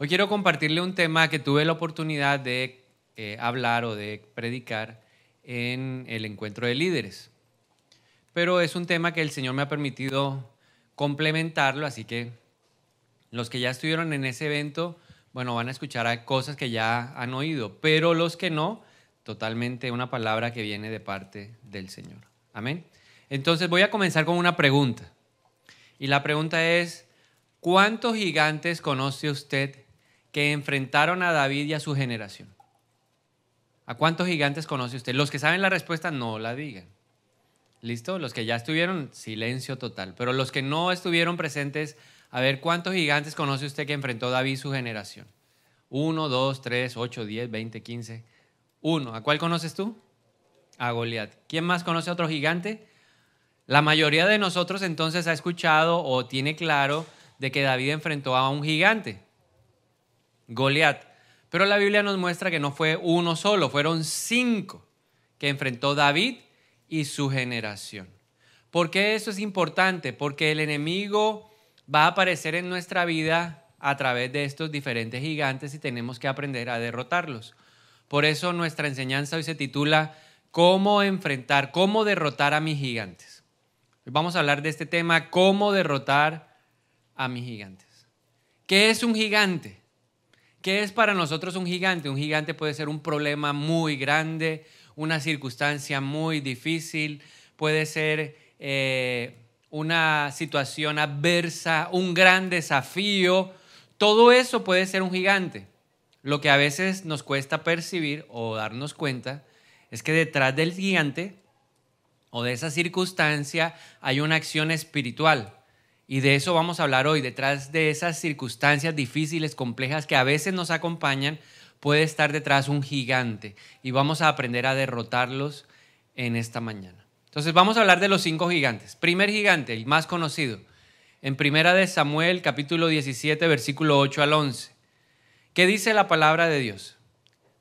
Hoy quiero compartirle un tema que tuve la oportunidad de eh, hablar o de predicar en el encuentro de líderes. Pero es un tema que el Señor me ha permitido complementarlo, así que los que ya estuvieron en ese evento, bueno, van a escuchar cosas que ya han oído, pero los que no, totalmente una palabra que viene de parte del Señor. Amén. Entonces voy a comenzar con una pregunta. Y la pregunta es, ¿cuántos gigantes conoce usted que enfrentaron a David y a su generación? ¿A cuántos gigantes conoce usted? Los que saben la respuesta no la digan. ¿Listo? Los que ya estuvieron, silencio total. Pero los que no estuvieron presentes, a ver, ¿cuántos gigantes conoce usted que enfrentó David y su generación? Uno, dos, tres, ocho, diez, veinte, quince. Uno. ¿A cuál conoces tú? A Goliat. ¿Quién más conoce a otro gigante? La mayoría de nosotros entonces ha escuchado o tiene claro de que David enfrentó a un gigante. Goliat. Pero la Biblia nos muestra que no fue uno solo, fueron cinco que enfrentó David y su generación. ¿Por qué eso es importante? Porque el enemigo va a aparecer en nuestra vida a través de estos diferentes gigantes y tenemos que aprender a derrotarlos. Por eso nuestra enseñanza hoy se titula ¿Cómo enfrentar, cómo derrotar a mis gigantes? vamos a hablar de este tema, ¿cómo derrotar a mis gigantes? ¿Qué es un gigante? ¿Qué es para nosotros un gigante? Un gigante puede ser un problema muy grande, una circunstancia muy difícil, puede ser eh, una situación adversa, un gran desafío. Todo eso puede ser un gigante. Lo que a veces nos cuesta percibir o darnos cuenta es que detrás del gigante o de esa circunstancia hay una acción espiritual. Y de eso vamos a hablar hoy. Detrás de esas circunstancias difíciles, complejas que a veces nos acompañan, puede estar detrás un gigante. Y vamos a aprender a derrotarlos en esta mañana. Entonces vamos a hablar de los cinco gigantes. Primer gigante, el más conocido. En primera de Samuel, capítulo 17, versículo 8 al 11. ¿Qué dice la palabra de Dios?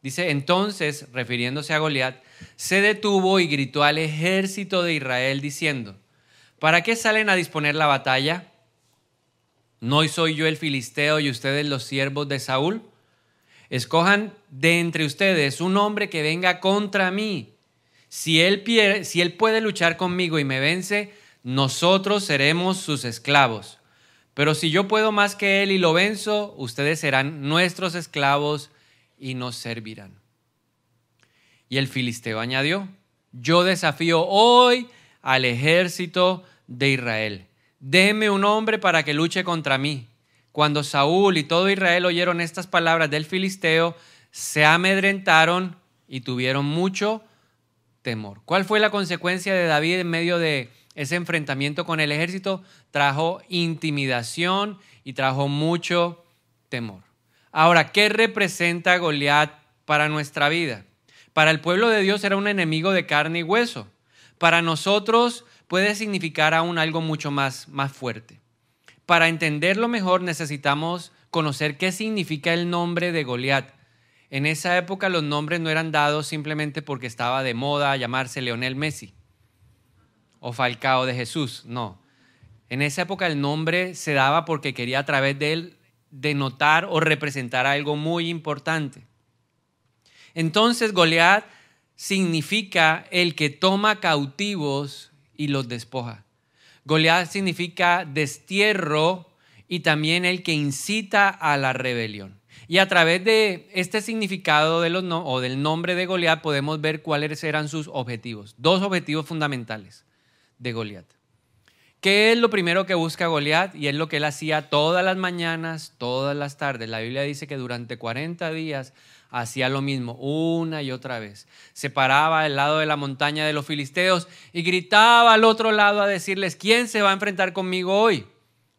Dice, entonces, refiriéndose a Goliat, se detuvo y gritó al ejército de Israel diciendo, ¿Para qué salen a disponer la batalla? ¿No soy yo el filisteo y ustedes los siervos de Saúl? Escojan de entre ustedes un hombre que venga contra mí. Si él, si él puede luchar conmigo y me vence, nosotros seremos sus esclavos. Pero si yo puedo más que él y lo venzo, ustedes serán nuestros esclavos y nos servirán. Y el filisteo añadió, yo desafío hoy al ejército de Israel. Deme un hombre para que luche contra mí. Cuando Saúl y todo Israel oyeron estas palabras del filisteo, se amedrentaron y tuvieron mucho temor. ¿Cuál fue la consecuencia de David en medio de ese enfrentamiento con el ejército? Trajo intimidación y trajo mucho temor. Ahora, ¿qué representa Goliat para nuestra vida? Para el pueblo de Dios era un enemigo de carne y hueso para nosotros puede significar aún algo mucho más, más fuerte. Para entenderlo mejor necesitamos conocer qué significa el nombre de Goliat. En esa época los nombres no eran dados simplemente porque estaba de moda llamarse Leonel Messi o Falcao de Jesús, no. En esa época el nombre se daba porque quería a través de él denotar o representar algo muy importante. Entonces Goliat significa el que toma cautivos y los despoja. Goliat significa destierro y también el que incita a la rebelión. Y a través de este significado o del nombre de Goliat podemos ver cuáles eran sus objetivos. Dos objetivos fundamentales de Goliat. ¿Qué es lo primero que busca Goliat? Y es lo que él hacía todas las mañanas, todas las tardes. La Biblia dice que durante 40 días hacía lo mismo una y otra vez. Se paraba al lado de la montaña de los filisteos y gritaba al otro lado a decirles, ¿quién se va a enfrentar conmigo hoy?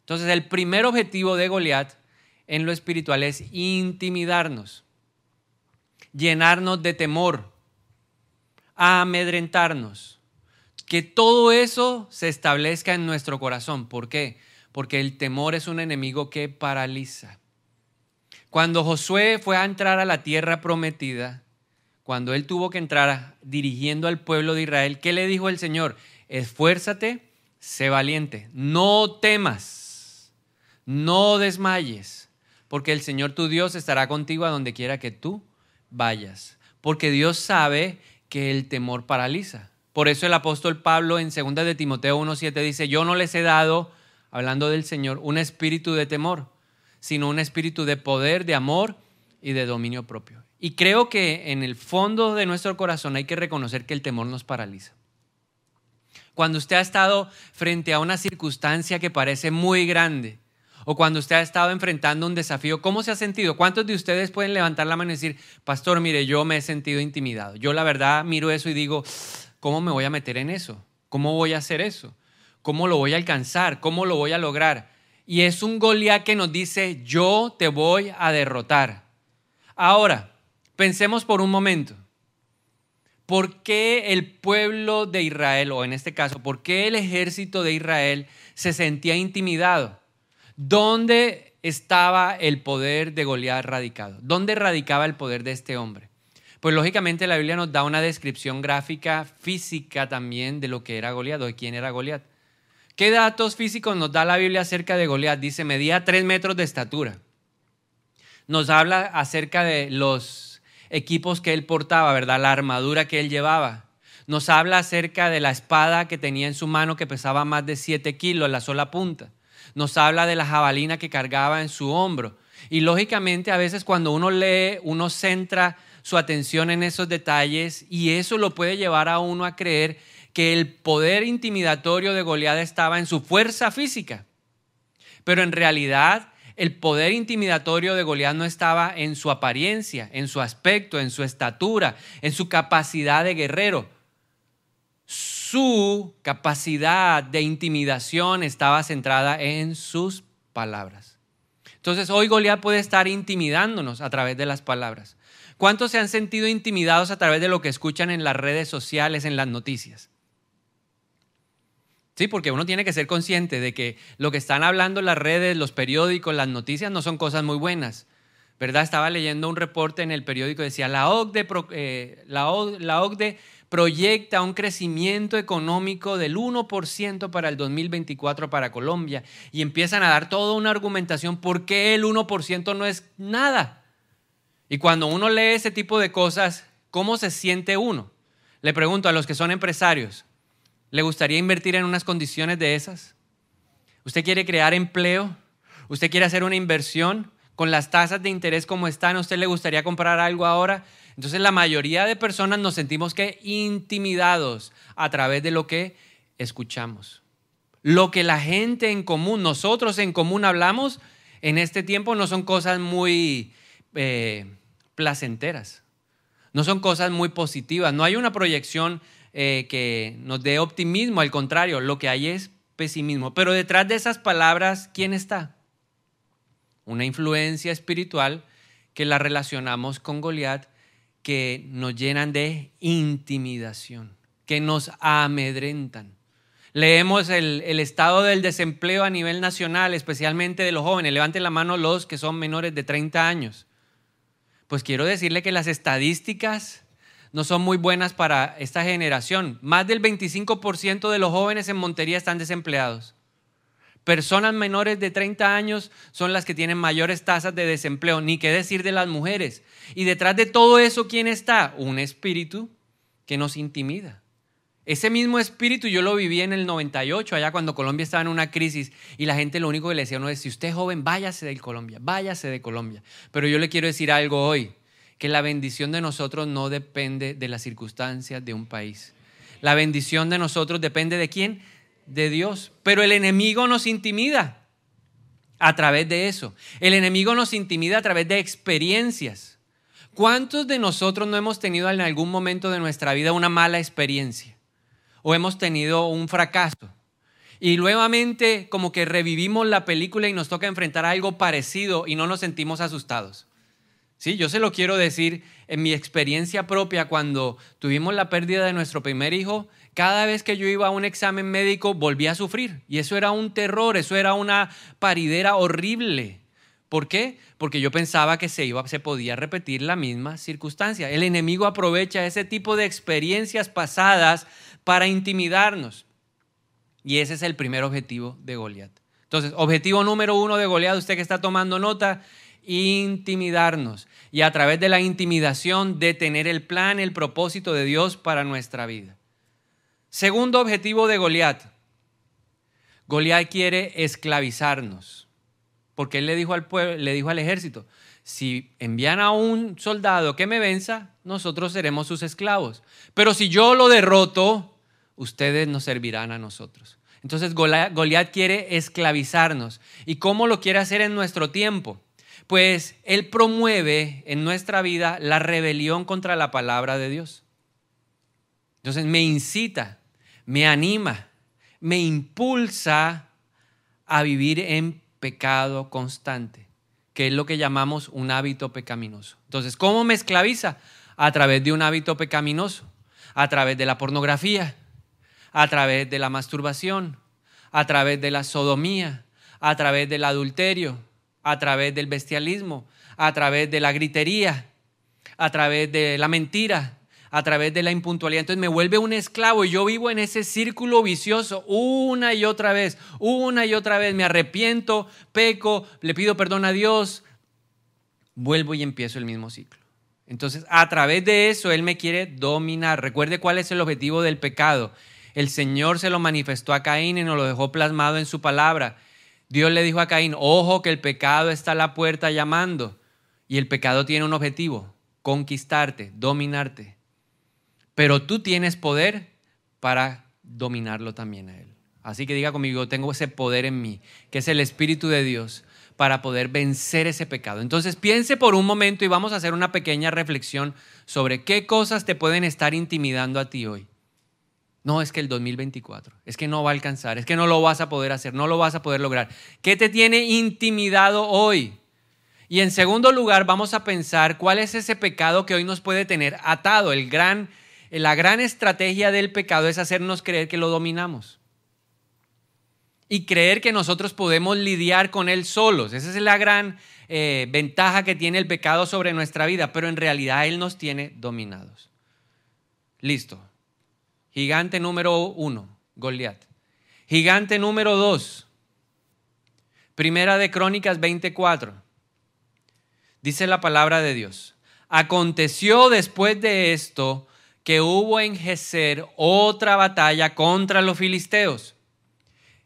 Entonces el primer objetivo de Goliat en lo espiritual es intimidarnos, llenarnos de temor, amedrentarnos. Que todo eso se establezca en nuestro corazón. ¿Por qué? Porque el temor es un enemigo que paraliza. Cuando Josué fue a entrar a la tierra prometida, cuando él tuvo que entrar dirigiendo al pueblo de Israel, ¿qué le dijo el Señor? Esfuérzate, sé valiente, no temas, no desmayes, porque el Señor tu Dios estará contigo a donde quiera que tú vayas. Porque Dios sabe que el temor paraliza. Por eso el apóstol Pablo en 2 de Timoteo 1.7 dice, yo no les he dado, hablando del Señor, un espíritu de temor, sino un espíritu de poder, de amor y de dominio propio. Y creo que en el fondo de nuestro corazón hay que reconocer que el temor nos paraliza. Cuando usted ha estado frente a una circunstancia que parece muy grande, o cuando usted ha estado enfrentando un desafío, ¿cómo se ha sentido? ¿Cuántos de ustedes pueden levantar la mano y decir, pastor, mire, yo me he sentido intimidado? Yo la verdad miro eso y digo, ¿cómo me voy a meter en eso? ¿Cómo voy a hacer eso? ¿Cómo lo voy a alcanzar? ¿Cómo lo voy a lograr? Y es un Goliat que nos dice, yo te voy a derrotar. Ahora, pensemos por un momento. ¿Por qué el pueblo de Israel, o en este caso, por qué el ejército de Israel se sentía intimidado? ¿Dónde estaba el poder de Goliat radicado? ¿Dónde radicaba el poder de este hombre? Pues lógicamente la Biblia nos da una descripción gráfica, física también de lo que era Goliat o de quién era Goliat. ¿Qué datos físicos nos da la Biblia acerca de Goliat? Dice, medía tres metros de estatura. Nos habla acerca de los equipos que él portaba, ¿verdad? La armadura que él llevaba. Nos habla acerca de la espada que tenía en su mano que pesaba más de siete kilos, la sola punta nos habla de la jabalina que cargaba en su hombro. Y lógicamente a veces cuando uno lee, uno centra su atención en esos detalles y eso lo puede llevar a uno a creer que el poder intimidatorio de Goliat estaba en su fuerza física. Pero en realidad el poder intimidatorio de Goliat no estaba en su apariencia, en su aspecto, en su estatura, en su capacidad de guerrero su capacidad de intimidación estaba centrada en sus palabras. Entonces hoy Goliat puede estar intimidándonos a través de las palabras. ¿Cuántos se han sentido intimidados a través de lo que escuchan en las redes sociales, en las noticias? Sí, porque uno tiene que ser consciente de que lo que están hablando las redes, los periódicos, las noticias no son cosas muy buenas. ¿Verdad? Estaba leyendo un reporte en el periódico, decía, la OCDE, eh, la OCDE proyecta un crecimiento económico del 1% para el 2024 para Colombia y empiezan a dar toda una argumentación por qué el 1% no es nada. Y cuando uno lee ese tipo de cosas, ¿cómo se siente uno? Le pregunto a los que son empresarios, ¿le gustaría invertir en unas condiciones de esas? ¿Usted quiere crear empleo? ¿Usted quiere hacer una inversión? Con las tasas de interés como están, ¿a usted le gustaría comprar algo ahora? Entonces la mayoría de personas nos sentimos que intimidados a través de lo que escuchamos. Lo que la gente en común, nosotros en común hablamos en este tiempo no son cosas muy eh, placenteras, no son cosas muy positivas, no hay una proyección eh, que nos dé optimismo, al contrario, lo que hay es pesimismo. Pero detrás de esas palabras, ¿quién está? Una influencia espiritual que la relacionamos con Goliat que nos llenan de intimidación, que nos amedrentan. Leemos el, estado del desempleo a nivel nacional, especialmente de los jóvenes. Levanten la mano los que son menores de 30 años. Pues quiero decirle que las estadísticas no son muy buenas para esta generación. Más del 25% de los jóvenes en Montería están desempleados. Personas menores de 30 años son las que tienen mayores tasas de desempleo, ni qué decir de las mujeres. Y detrás de todo eso, ¿quién está? Un espíritu que nos intimida. Ese mismo espíritu yo lo viví en el 98, allá cuando Colombia estaba en una crisis y la gente lo único que le decía no es, si usted es joven, váyase de Colombia, váyase de Colombia. Pero yo le quiero decir algo hoy, que la bendición de nosotros no depende de las circunstancias de un país. La bendición de nosotros depende de quién? de Dios. Pero el enemigo nos intimida a través de eso. El enemigo nos intimida a través de experiencias. ¿Cuántos de nosotros no hemos tenido en algún momento de nuestra vida una mala experiencia? ¿O hemos tenido un fracaso? Y nuevamente como que revivimos la película y nos toca enfrentar algo parecido y no nos sentimos asustados. Sí, yo se lo quiero decir en mi experiencia propia cuando tuvimos la pérdida de nuestro primer hijo, cada vez que yo iba a un examen médico volvía a sufrir. Y eso era un terror, eso era una paridera horrible. ¿Por qué? Porque yo pensaba que se, iba, se podía repetir la misma circunstancia. El enemigo aprovecha ese tipo de experiencias pasadas para intimidarnos. Y ese es el primer objetivo de Goliat. Entonces, objetivo número uno de Goliat, usted que está tomando nota, intimidarnos y a través de la intimidación detener el plan, el propósito de Dios para nuestra vida. Segundo objetivo de Goliat. Goliat quiere esclavizarnos, porque él le dijo al pueblo, le dijo al ejército, si envían a un soldado que me venza, nosotros seremos sus esclavos. Pero si yo lo derroto, ustedes nos servirán a nosotros. Entonces Goliat quiere esclavizarnos. ¿Y cómo lo quiere hacer en nuestro tiempo? Pues él promueve en nuestra vida la rebelión contra la palabra de Dios. Entonces me incita, me anima, me impulsa a vivir en pecado constante, que es lo que llamamos un hábito pecaminoso. Entonces, ¿cómo me esclaviza? A través de un hábito pecaminoso, a través de la pornografía, a través de la masturbación, a través de la sodomía, a través del adulterio, a través del bestialismo, a través de la gritería, a través de la mentira, a través de la impuntualidad. Entonces me vuelve un esclavo y yo vivo en ese círculo vicioso una y otra vez, una y otra vez. Me arrepiento, peco, le pido perdón a Dios, vuelvo y empiezo el mismo ciclo. Entonces, a través de eso, Él me quiere dominar. Recuerde cuál es el objetivo del pecado. El Señor se lo manifestó a Caín y nos lo dejó plasmado en su palabra. Dios le dijo a Caín, ojo que el pecado está a la puerta llamando. Y el pecado tiene un objetivo, conquistarte, dominarte. Pero tú tienes poder para dominarlo también a Él. Así que diga conmigo, tengo ese poder en mí, que es el Espíritu de Dios, para poder vencer ese pecado. Entonces piense por un momento y vamos a hacer una pequeña reflexión sobre qué cosas te pueden estar intimidando a ti hoy. No, es que el 2024, es que no va a alcanzar, es que no lo vas a poder hacer, no lo vas a poder lograr. ¿Qué te tiene intimidado hoy? Y en segundo lugar, vamos a pensar cuál es ese pecado que hoy nos puede tener atado. El gran, la gran estrategia del pecado es hacernos creer que lo dominamos. Y creer que nosotros podemos lidiar con él solos. Esa es la gran eh, ventaja que tiene el pecado sobre nuestra vida, pero en realidad él nos tiene dominados. Listo. Gigante número uno, Goliat. Gigante número dos, Primera de Crónicas 24. Dice la palabra de Dios. Aconteció después de esto que hubo en Geser otra batalla contra los filisteos.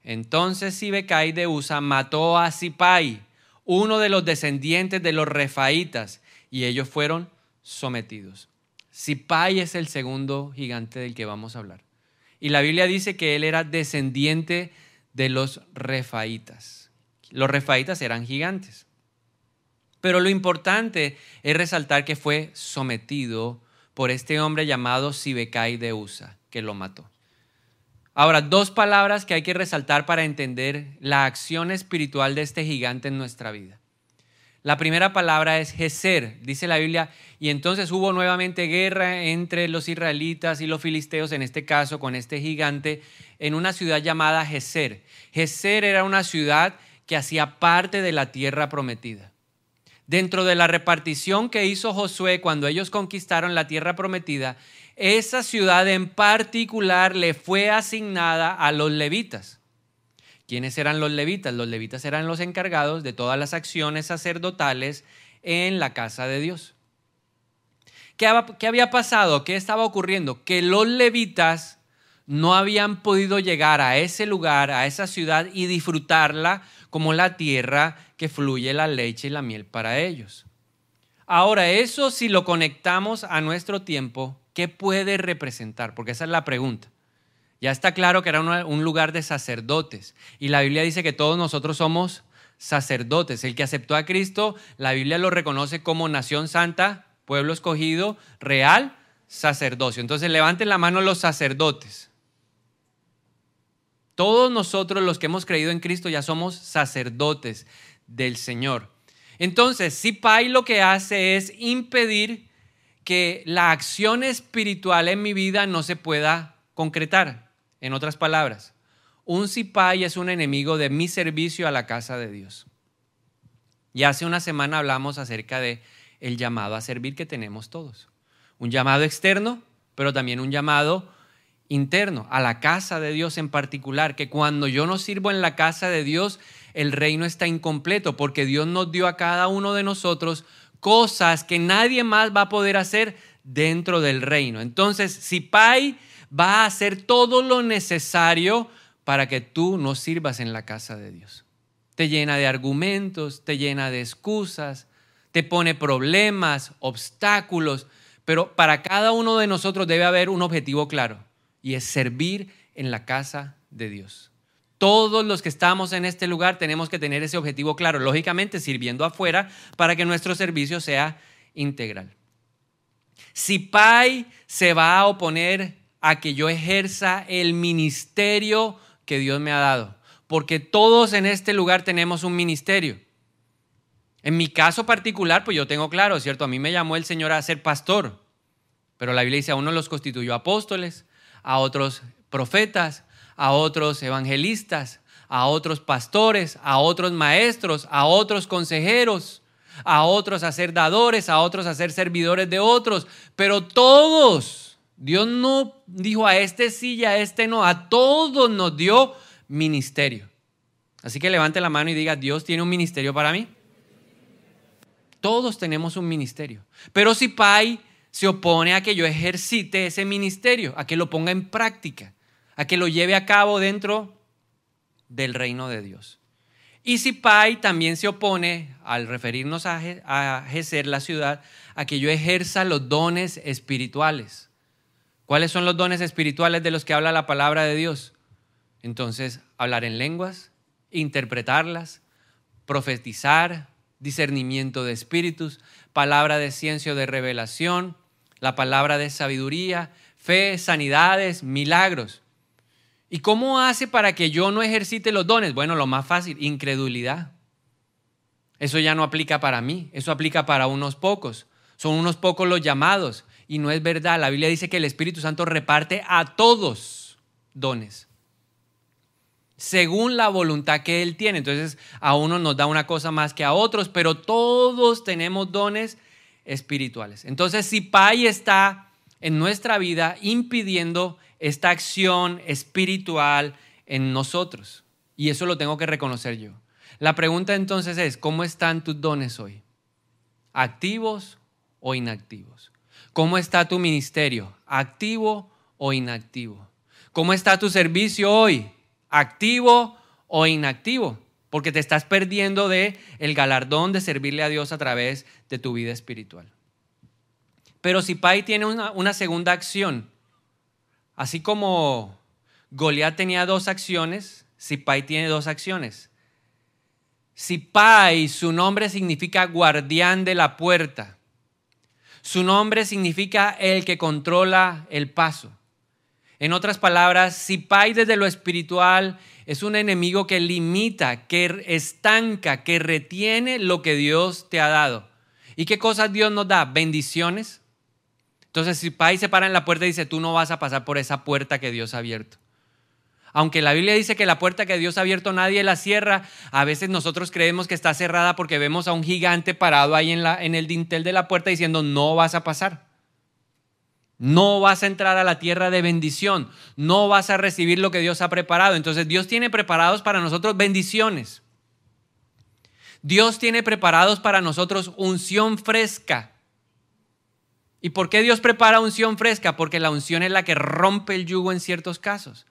Entonces Sibecai de Usa mató a Sipai, uno de los descendientes de los refaítas, y ellos fueron sometidos. Sipai es el segundo gigante del que vamos a hablar. Y la Biblia dice que él era descendiente de los refaítas. Los refaítas eran gigantes. Pero lo importante es resaltar que fue sometido por este hombre llamado Sibecai de Usa, que lo mató. Ahora, dos palabras que hay que resaltar para entender la acción espiritual de este gigante en nuestra vida. La primera palabra es Geser, dice la Biblia, y entonces hubo nuevamente guerra entre los israelitas y los filisteos, en este caso con este gigante, en una ciudad llamada Geser. Geser era una ciudad que hacía parte de la tierra prometida. Dentro de la repartición que hizo Josué cuando ellos conquistaron la tierra prometida, esa ciudad en particular le fue asignada a los levitas. ¿Quiénes eran los levitas? Los levitas eran los encargados de todas las acciones sacerdotales en la casa de Dios. ¿Qué, había pasado? ¿Qué estaba ocurriendo? Que los levitas no habían podido llegar a ese lugar, a esa ciudad y disfrutarla como la tierra que fluye la leche y la miel para ellos. Ahora, eso si lo conectamos a nuestro tiempo, ¿qué puede representar? Porque esa es la pregunta. Ya está claro que era un lugar de sacerdotes. Y la Biblia dice que todos nosotros somos sacerdotes. El que aceptó a Cristo, la Biblia lo reconoce como nación santa, pueblo escogido, real, sacerdocio. Entonces levanten la mano los sacerdotes. Todos nosotros los que hemos creído en Cristo ya somos sacerdotes del Señor. Entonces, si Pai lo que hace es impedir que la acción espiritual en mi vida no se pueda concretar. En otras palabras, un Sipai es un enemigo de mi servicio a la casa de Dios. Y hace una semana hablamos acerca de el llamado a servir que tenemos todos. Un llamado externo, pero también un llamado interno, a la casa de Dios en particular, que cuando yo no sirvo en la casa de Dios, el reino está incompleto, porque Dios nos dio a cada uno de nosotros cosas que nadie más va a poder hacer dentro del reino. Entonces, si Pai va a hacer todo lo necesario para que tú no sirvas en la casa de Dios. Te llena de argumentos, te llena de excusas, te pone problemas, obstáculos, pero para cada uno de nosotros debe haber un objetivo claro y es servir en la casa de Dios. Todos los que estamos en este lugar tenemos que tener ese objetivo claro, lógicamente sirviendo afuera para que nuestro servicio sea integral. Si Pai se va a oponer a que yo ejerza el ministerio que Dios me ha dado, porque todos en este lugar tenemos un ministerio. En mi caso particular, pues yo tengo claro, ¿cierto? A mí me llamó el Señor a ser pastor, pero la Biblia dice a uno los constituyó apóstoles, a otros profetas, a otros evangelistas, a otros pastores, a otros maestros, a otros consejeros, a otros hacerdadores, a otros a ser servidores de otros, pero todos, Dios no dijo a este sí y a este no, a todos nos dio ministerio. Así que levante la mano y diga, Dios tiene un ministerio para mí. Todos tenemos un ministerio. Pero si Pai se opone a que yo ejercite ese ministerio, a que lo ponga en práctica, a que lo lleve a cabo dentro del reino de Dios. Y si Pai también se opone, al referirnos a, a la ciudad, a que yo ejerza los dones espirituales. ¿Cuáles son los dones espirituales de los que habla la palabra de Dios? Entonces, hablar en lenguas, interpretarlas, profetizar, discernimiento de espíritus, palabra de ciencia o de revelación, la palabra de sabiduría, fe, sanidades, milagros. ¿Y cómo hace para que yo no ejercite los dones? Bueno, lo más fácil, incredulidad. Eso ya no aplica para mí, eso aplica para unos pocos. Son unos pocos los llamados. Y no es verdad. La Biblia dice que el Espíritu Santo reparte a todos dones según la voluntad que Él tiene. Entonces a uno nos da una cosa más que a otros, pero todos tenemos dones espirituales. Entonces si Pai está en nuestra vida impidiendo esta acción espiritual en nosotros, y eso lo tengo que reconocer yo. La pregunta entonces es, ¿cómo están tus dones hoy? ¿Activos o inactivos? ¿Cómo está tu ministerio? ¿Activo o inactivo? ¿Cómo está tu servicio hoy? activo o inactivo, porque te estás perdiendo de el galardón de servirle a Dios a través de tu vida espiritual. Pero si Pai tiene una, segunda acción, así como Goliat tenía dos acciones, si Pai tiene dos acciones. Si Pai, su nombre significa guardián de la puerta. Su nombre significa el que controla el paso. En otras palabras, si Pai desde lo espiritual es un enemigo que limita, que estanca, que retiene lo que Dios te ha dado. ¿Y qué cosas Dios nos da? Bendiciones. Entonces, si Pai se para en la puerta y dice, tú no vas a pasar por esa puerta que Dios ha abierto. Aunque la Biblia dice que la puerta que Dios ha abierto nadie la cierra, a veces nosotros creemos que está cerrada porque vemos a un gigante parado ahí en, el dintel de la puerta diciendo, no vas a pasar. No vas a entrar a la tierra de bendición. No vas a recibir lo que Dios ha preparado. Entonces Dios tiene preparados para nosotros bendiciones. Dios tiene preparados para nosotros unción fresca. ¿Y por qué Dios prepara unción fresca? Porque la unción es la que rompe el yugo en ciertos casos.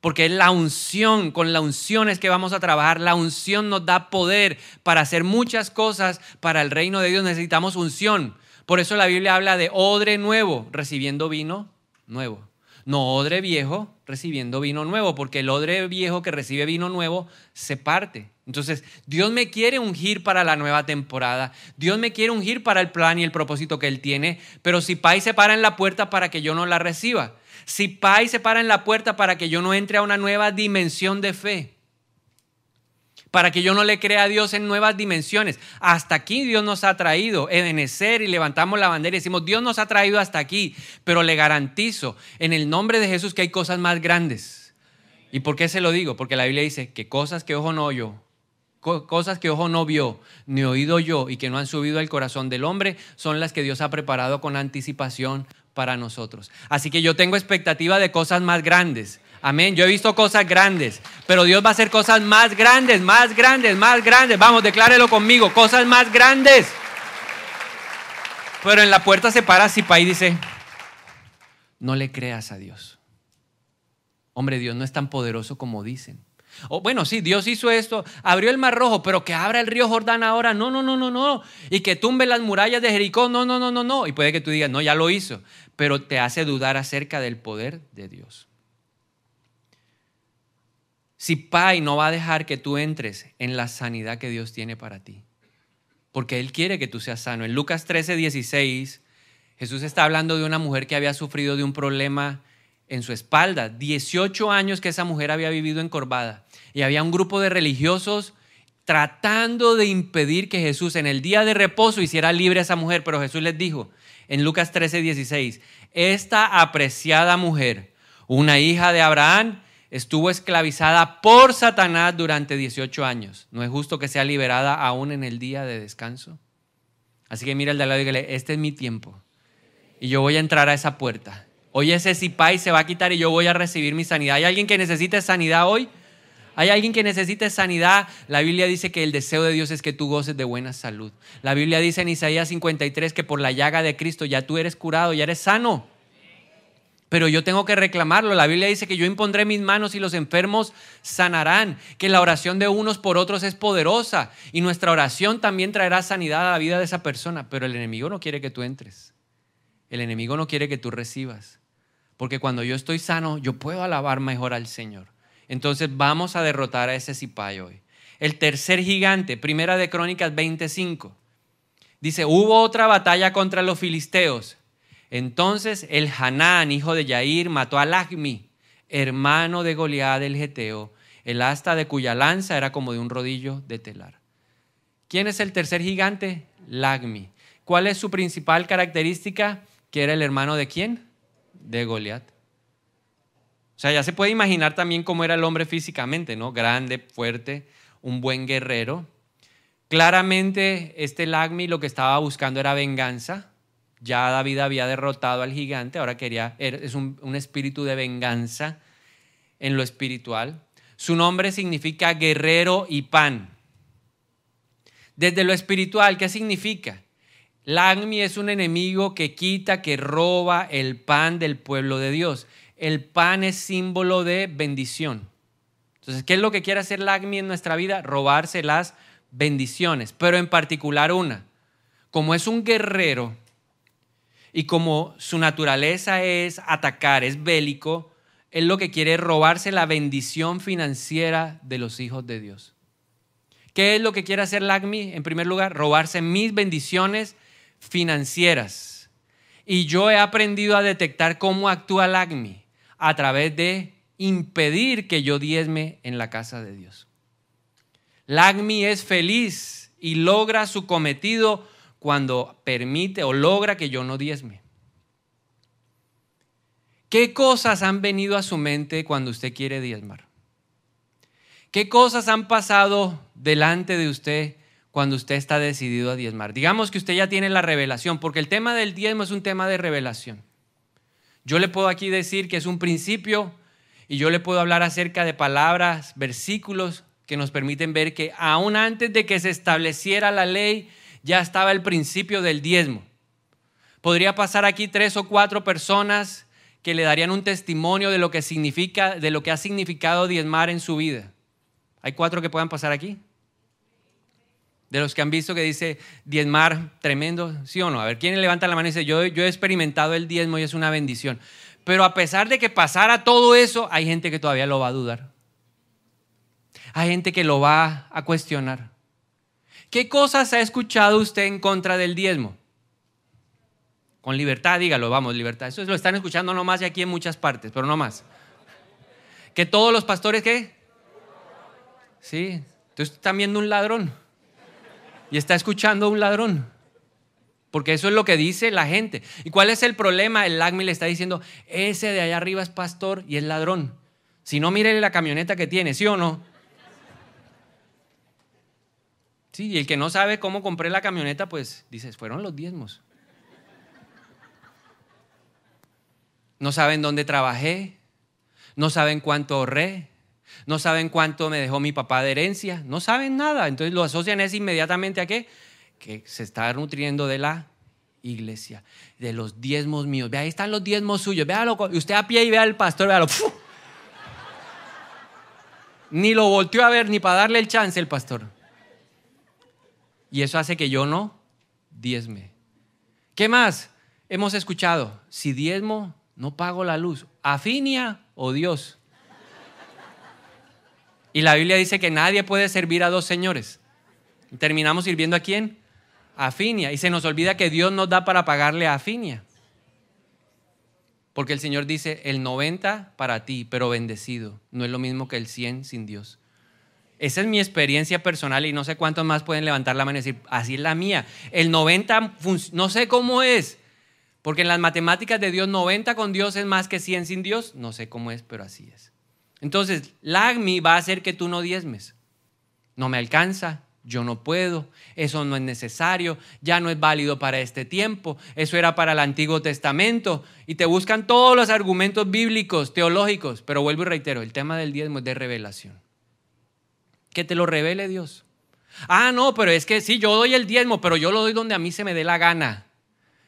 Porque es la unción, con la unción es que vamos a trabajar. La unción nos da poder para hacer muchas cosas para el reino de Dios. Necesitamos unción. Por eso la Biblia habla de odre nuevo, recibiendo vino nuevo. No odre viejo, recibiendo vino nuevo, porque el odre viejo que recibe vino nuevo se parte. Entonces, Dios me quiere ungir para la nueva temporada. Dios me quiere ungir para el plan y el propósito que Él tiene. Pero si Pai se para en la puerta para que yo no la reciba. Si Pai se para en la puerta para que yo no entre a una nueva dimensión de fe para que yo no le crea a Dios en nuevas dimensiones. Hasta aquí Dios nos ha traído, Ebenecer, y levantamos la bandera y decimos, Dios nos ha traído hasta aquí, pero le garantizo en el nombre de Jesús que hay cosas más grandes. ¿Y por qué se lo digo? Porque la Biblia dice que cosas que ojo no oyó, cosas que ojo no vio, ni oído yo, y que no han subido al corazón del hombre, son las que Dios ha preparado con anticipación para nosotros. Así que yo tengo expectativa de cosas más grandes. Amén. Yo he visto cosas grandes, pero Dios va a hacer cosas más grandes, más grandes, más grandes. Vamos, declárelo conmigo, cosas más grandes. Pero en la puerta se para Zipa y dice, no le creas a Dios. Hombre, Dios no es tan poderoso como dicen. O, bueno, sí, Dios hizo esto, abrió el mar rojo, pero que abra el río Jordán ahora, no, no, no, no, no. Y que tumbe las murallas de Jericó, no, no, no, no, no. Y puede que tú digas, no, ya lo hizo, pero te hace dudar acerca del poder de Dios. Si Pai no va a dejar que tú entres en la sanidad que Dios tiene para ti, porque Él quiere que tú seas sano. En Lucas 13, 16, Jesús está hablando de una mujer que había sufrido de un problema en su espalda. 18 años que esa mujer había vivido encorvada. Y había un grupo de religiosos tratando de impedir que Jesús en el día de reposo hiciera libre a esa mujer. Pero Jesús les dijo en Lucas 13, 16, esta apreciada mujer, una hija de Abraham, estuvo esclavizada por Satanás durante 18 años. ¿No es justo que sea liberada aún en el día de descanso? Así que mira el de al lado y dígale, este es mi tiempo. Y yo voy a entrar a esa puerta. Hoy ese Zipai se va a quitar y yo voy a recibir mi sanidad. ¿Hay alguien que necesite sanidad hoy? ¿Hay alguien que necesite sanidad? La Biblia dice que el deseo de Dios es que tú goces de buena salud. La Biblia dice en Isaías 53 que por la llaga de Cristo ya tú eres curado, ya eres sano. Pero yo tengo que reclamarlo. La Biblia dice que yo impondré mis manos y los enfermos sanarán, que la oración de unos por otros es poderosa y nuestra oración también traerá sanidad a la vida de esa persona. Pero el enemigo no quiere que tú entres. El enemigo no quiere que tú recibas. Porque cuando yo estoy sano, yo puedo alabar mejor al Señor. Entonces vamos a derrotar a ese Zipai hoy. El tercer gigante, primera de Crónicas 25. Dice, hubo otra batalla contra los filisteos. Entonces el Hanán, hijo de Yair, mató a Lagmi, hermano de Goliat el Geteo, el asta de cuya lanza era como de un rodillo de telar. ¿Quién es el tercer gigante? Lagmi. ¿Cuál es su principal característica? Que era el hermano de quién? de Goliat. O sea, ya se puede imaginar también cómo era el hombre físicamente, ¿no? Grande, fuerte, un buen guerrero. Claramente, este Lagmi lo que estaba buscando era venganza. Ya David había derrotado al gigante, ahora quería, es un, un espíritu de venganza en lo espiritual. Su nombre significa guerrero y pan. Desde lo espiritual, ¿qué significa? Lagmi es un enemigo que quita, que roba el pan del pueblo de Dios. El pan es símbolo de bendición. Entonces, ¿qué es lo que quiere hacer Lagmi en nuestra vida? Robarse las bendiciones, pero en particular una. Como es un guerrero y como su naturaleza es atacar, es bélico, él lo que quiere es robarse la bendición financiera de los hijos de Dios. ¿Qué es lo que quiere hacer Lagmi? En primer lugar, robarse mis bendiciones financieras. Y yo he aprendido a detectar cómo actúa el ACMI a través de impedir que yo diezme en la casa de Dios. LACMI es feliz y logra su cometido cuando permite o logra que yo no diezme. ¿Qué cosas han venido a su mente cuando usted quiere diezmar? ¿Qué cosas han pasado delante de usted cuando usted está decidido a diezmar. Digamos que usted ya tiene la revelación, porque el tema del diezmo es un tema de revelación. Yo le puedo aquí decir que es un principio y yo le puedo hablar acerca de palabras, versículos que nos permiten ver que aún antes de que se estableciera la ley, ya estaba el principio del diezmo. Podría pasar aquí tres o cuatro personas que le darían un testimonio de lo que significa, de lo que ha significado diezmar en su vida. ¿Hay cuatro que puedan pasar aquí? De los que han visto que dice diezmar tremendo, ¿sí o no? A ver, ¿quién levanta la mano y dice, yo, yo he experimentado el diezmo y es una bendición? Pero a pesar de que pasara todo eso, hay gente que todavía lo va a dudar. Hay gente que lo va a cuestionar. ¿Qué cosas ha escuchado usted en contra del diezmo? Con libertad, dígalo, vamos, libertad. Eso lo están escuchando nomás y aquí en muchas partes, pero no más. ¿Que todos los pastores qué? Sí, entonces están viendo un ladrón y está escuchando a un ladrón. Porque eso es lo que dice la gente. ¿Y cuál es el problema? El LACMI le está diciendo, ese de allá arriba es pastor y es ladrón. Si no, mire la camioneta que tiene, ¿sí o no? Sí, y el que no sabe cómo compré la camioneta, pues dices, fueron los diezmos. No saben dónde trabajé, no saben cuánto ahorré, no saben cuánto me dejó mi papá de herencia, no saben nada. Entonces lo asocian es inmediatamente a qué? Que se está nutriendo de la iglesia, de los diezmos míos. Ve, ahí están los diezmos suyos. Véalo, usted a pie y vea al pastor, véalo. Ni lo volteó a ver, ni para darle el chance el pastor. Y eso hace que yo no diezme. ¿Qué más hemos escuchado? Si diezmo, no pago la luz. ¿Afinia o Dios? Y la Biblia dice que nadie puede servir a dos señores. ¿Terminamos sirviendo a quién? A Afinia. Y se nos olvida que Dios nos da para pagarle a Afinia. Porque el Señor dice, el 90 para ti, pero bendecido. No es lo mismo que el 100 sin Dios. Esa es mi experiencia personal y no sé cuántos más pueden levantar la mano y decir, así es la mía. El 90, no sé cómo es, porque en las matemáticas de Dios 90 con Dios es más que 100 sin Dios. No sé cómo es, pero así es. Entonces, la AGMI va a hacer que tú no diezmes. No me alcanza, yo no puedo, eso no es necesario, ya no es válido para este tiempo, eso era para el Antiguo Testamento. Y te buscan todos los argumentos bíblicos, teológicos, pero vuelvo y reitero, el tema del diezmo es de revelación que te lo revele Dios. Ah, no, pero es que sí, yo doy el diezmo, pero yo lo doy donde a mí se me dé la gana.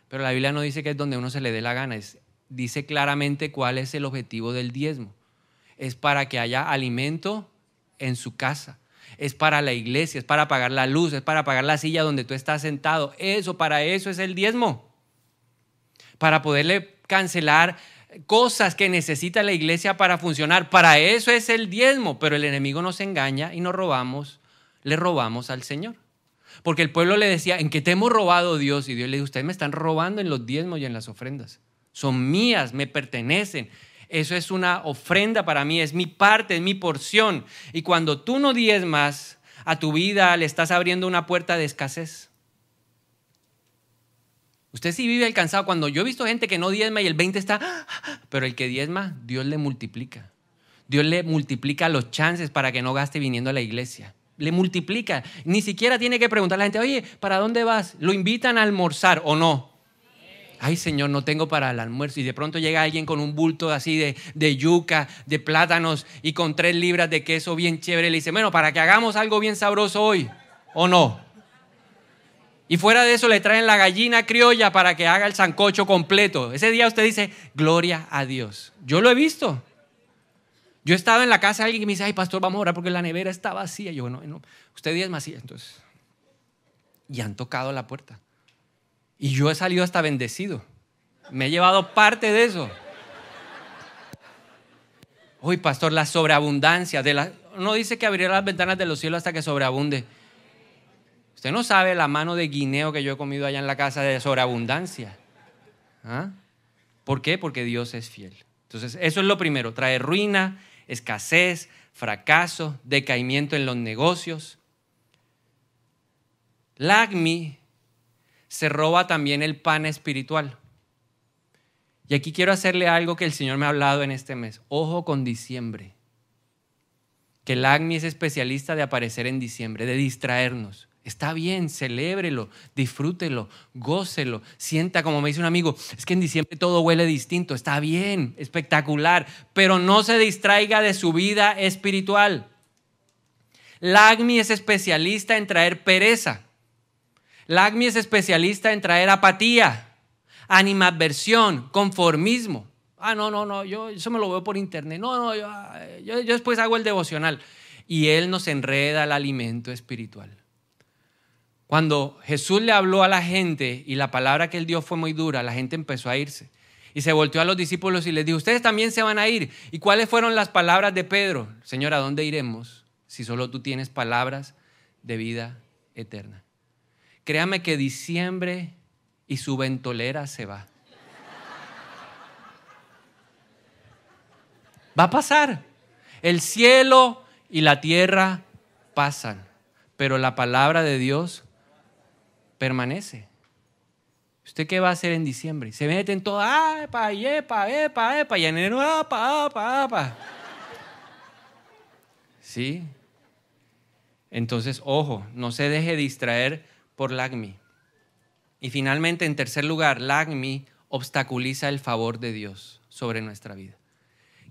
Pero la Biblia no dice que es donde uno se le dé la gana, es, dice claramente cuál es el objetivo del diezmo. Es para que haya alimento en su casa, es para la iglesia, es para pagar la luz, es para pagar la silla donde tú estás sentado. Eso, para eso es el diezmo. Para poderle cancelar cosas que necesita la iglesia para funcionar. Para eso es el diezmo, pero el enemigo nos engaña y nos robamos, le robamos al Señor. Porque el pueblo le decía, ¿en qué te hemos robado Dios? Y Dios le dijo, ustedes me están robando en los diezmos y en las ofrendas. Son mías, me pertenecen. Eso es una ofrenda para mí, es mi parte, es mi porción. Y cuando tú no diezmas a tu vida, le estás abriendo una puerta de escasez. Usted sí vive alcanzado. Cuando yo he visto gente que no diezma y el 20 está, pero el que diezma, Dios le multiplica. Dios le multiplica los chances para que no gaste viniendo a la iglesia. Le multiplica. Ni siquiera tiene que preguntarle a la gente, oye, ¿para dónde vas? ¿Lo invitan a almorzar o no? Ay, Señor, no tengo para el almuerzo. Y de pronto llega alguien con un bulto así de, de yuca, de plátanos y con tres libras de queso bien chévere. Le dice, bueno, para que hagamos algo bien sabroso hoy, ¿o no? Y fuera de eso le traen la gallina criolla para que haga el sancocho completo. Ese día usted dice, gloria a Dios. Yo lo he visto. Yo he estado en la casa de alguien que me dice, ay, pastor, vamos a orar porque la nevera está vacía. Yo, bueno, no, usted es más entonces. Y han tocado la puerta. Y yo he salido hasta bendecido. Me he llevado parte de eso. Uy, pastor, la sobreabundancia. De la... No dice que abrirá las ventanas de los cielos hasta que sobreabunde. Usted no sabe la mano de guineo que yo he comido allá en la casa de sobreabundancia. ¿Ah? ¿Por qué? Porque Dios es fiel. Entonces, eso es lo primero, trae ruina, escasez, fracaso, decaimiento en los negocios. Lagmi se roba también el pan espiritual. Y aquí quiero hacerle algo que el Señor me ha hablado en este mes. Ojo con diciembre. Que el es especialista de aparecer en diciembre, de distraernos. Está bien, celébrelo, disfrútelo, gócelo, sienta como me dice un amigo, es que en diciembre todo huele distinto, está bien, espectacular, pero no se distraiga de su vida espiritual. Lagmi es especialista en traer pereza. Lagmi es especialista en traer apatía, animadversión, conformismo. Ah, no, no, no, yo eso me lo veo por internet. No, no, yo, yo, yo después hago el devocional. Y él nos enreda el alimento espiritual. Cuando Jesús le habló a la gente y la palabra que él dio fue muy dura, la gente empezó a irse. Y se volteó a los discípulos y les dijo, ustedes también se van a ir. ¿Y cuáles fueron las palabras de Pedro? Señor, ¿a dónde iremos si solo tú tienes palabras de vida eterna? Créame que diciembre y su ventolera se va. Va a pasar. El cielo y la tierra pasan, pero la palabra de Dios permanece. ¿Usted qué va a hacer en diciembre? Se mete en todo, ah, epa, epa, epa, epa, y en enero, apa, apa, apa. ¿Sí? Entonces, ojo, no se deje distraer por LAGMI. Y finalmente, en tercer lugar, LAGMI obstaculiza el favor de Dios. sobre nuestra vida.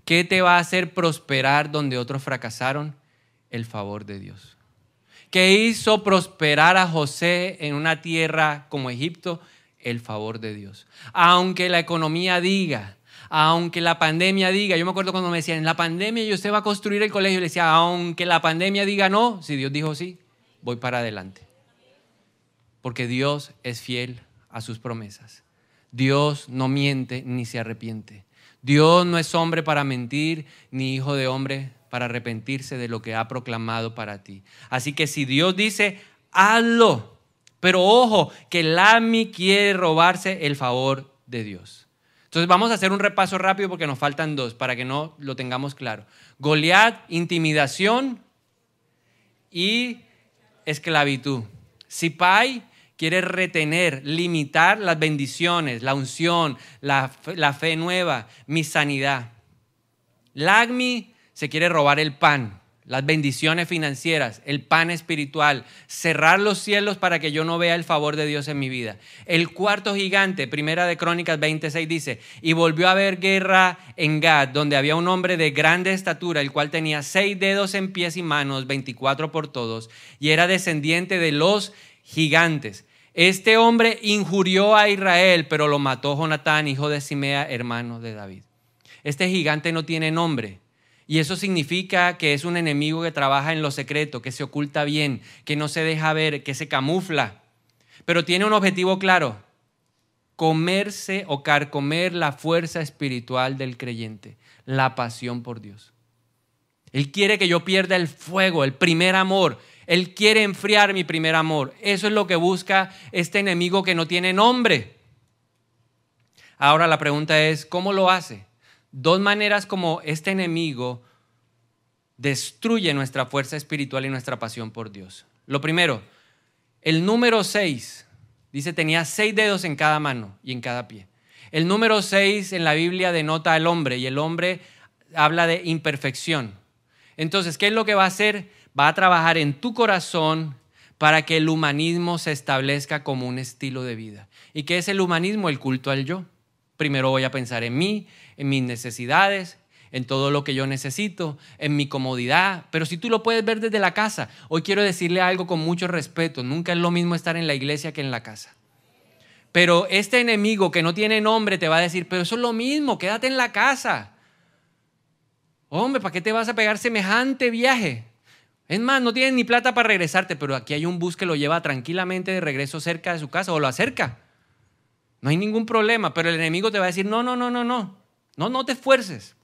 ¿Qué te va a hacer prosperar donde otros fracasaron? El favor de Dios. ¿Qué hizo prosperar a José en una tierra como Egipto? El favor de Dios. Aunque la economía diga, aunque la pandemia diga, yo me acuerdo cuando me decían, en la pandemia yo usted va a construir el colegio, le decía, aunque la pandemia diga no, si Dios dijo sí, voy para adelante. Porque Dios es fiel a sus promesas. Dios no miente ni se arrepiente. Dios no es hombre para mentir, ni hijo de hombre para arrepentirse de lo que ha proclamado para ti. Así que si Dios dice, hazlo. Pero ojo, que Lami quiere robarse el favor de Dios. Entonces vamos a hacer un repaso rápido porque nos faltan dos para que no lo tengamos claro. Goliat, intimidación y esclavitud. Sipai quiere retener, limitar las bendiciones, la unción, la, fe nueva, mi sanidad. Lagmi se quiere robar el pan, las bendiciones financieras, el pan espiritual, cerrar los cielos para que yo no vea el favor de Dios en mi vida. El cuarto gigante, primera de Crónicas 26 dice, y volvió a haber guerra en Gad, donde había un hombre de grande estatura, el cual tenía seis dedos en pies y manos, 24 por todos, y era descendiente de los gigantes. Este hombre injurió a Israel, pero lo mató Jonatán, hijo de Simea, hermano de David. Este gigante no tiene nombre. Y eso significa que es un enemigo que trabaja en lo secreto, que se oculta bien, que no se deja ver, que se camufla. Pero tiene un objetivo claro, comerse o carcomer la fuerza espiritual del creyente, la pasión por Dios. Él quiere que yo pierda el fuego, el primer amor, él quiere enfriar mi primer amor. Eso es lo que busca este enemigo que no tiene nombre. Ahora la pregunta es, ¿cómo lo hace? Dos maneras como este enemigo destruye nuestra fuerza espiritual y nuestra pasión por Dios. Lo primero, el número seis, dice, tenía seis dedos en cada mano y en cada pie. El número seis en la Biblia denota al hombre y el hombre habla de imperfección. Entonces, ¿qué es lo que va a hacer? Va a trabajar en tu corazón para que el humanismo se establezca como un estilo de vida. ¿Y qué es el humanismo? El culto al yo. Primero voy a pensar en mí, en mis necesidades, en todo lo que yo necesito, en mi comodidad. Pero si tú lo puedes ver desde la casa, hoy quiero decirle algo con mucho respeto. Nunca es lo mismo estar en la iglesia que en la casa. Pero este enemigo que no tiene nombre te va a decir, pero eso es lo mismo, quédate en la casa. Hombre, ¿para qué te vas a pegar semejante viaje? Es más, no tienes ni plata para regresarte, pero aquí hay un bus que lo lleva tranquilamente de regreso cerca de su casa o lo acerca. No hay ningún problema, pero el enemigo te va a decir, no, no, no, no, no, no, no te esfuerces.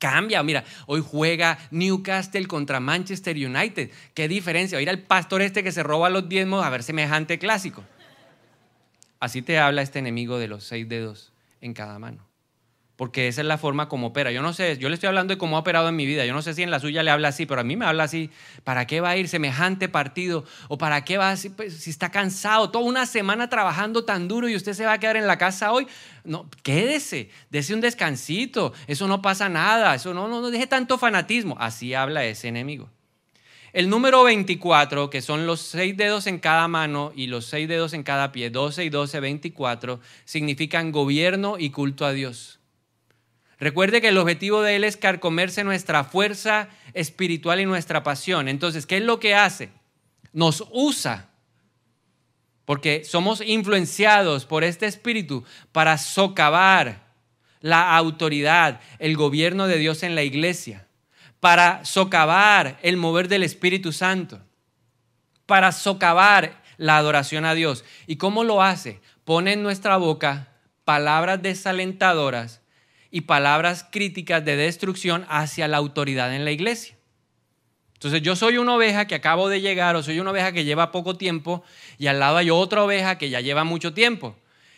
Cambia, mira, hoy juega Newcastle contra Manchester United. ¿Qué diferencia? Oír al pastor este que se roba los diezmos a ver semejante clásico. Así te habla este enemigo de los seis dedos en cada mano porque esa es la forma como opera. Yo no sé, yo le estoy hablando de cómo ha operado en mi vida. Yo no sé si en la suya le habla así, pero a mí me habla así. ¿Para qué va a ir semejante partido? ¿O para qué va pues, si está cansado? Toda una semana trabajando tan duro y usted se va a quedar en la casa hoy. No, quédese, dése un descansito. Eso no pasa nada. Eso no, no, no deje tanto fanatismo. Así habla ese enemigo. El número 24, que son los seis dedos en cada mano y los seis dedos en cada pie, 12 y 12, 24, significan gobierno y culto a Dios. Recuerde que el objetivo de Él es carcomerse nuestra fuerza espiritual y nuestra pasión. Entonces, ¿qué es lo que hace? Nos usa, porque somos influenciados por este espíritu para socavar la autoridad, el gobierno de Dios en la iglesia, para socavar el mover del Espíritu Santo, para socavar la adoración a Dios. ¿Y cómo lo hace? Pone en nuestra boca palabras desalentadoras y palabras críticas de destrucción hacia la autoridad en la iglesia. Entonces yo soy una oveja que acabo de llegar o soy una oveja que lleva poco tiempo y al lado hay otra oveja que ya lleva mucho tiempo.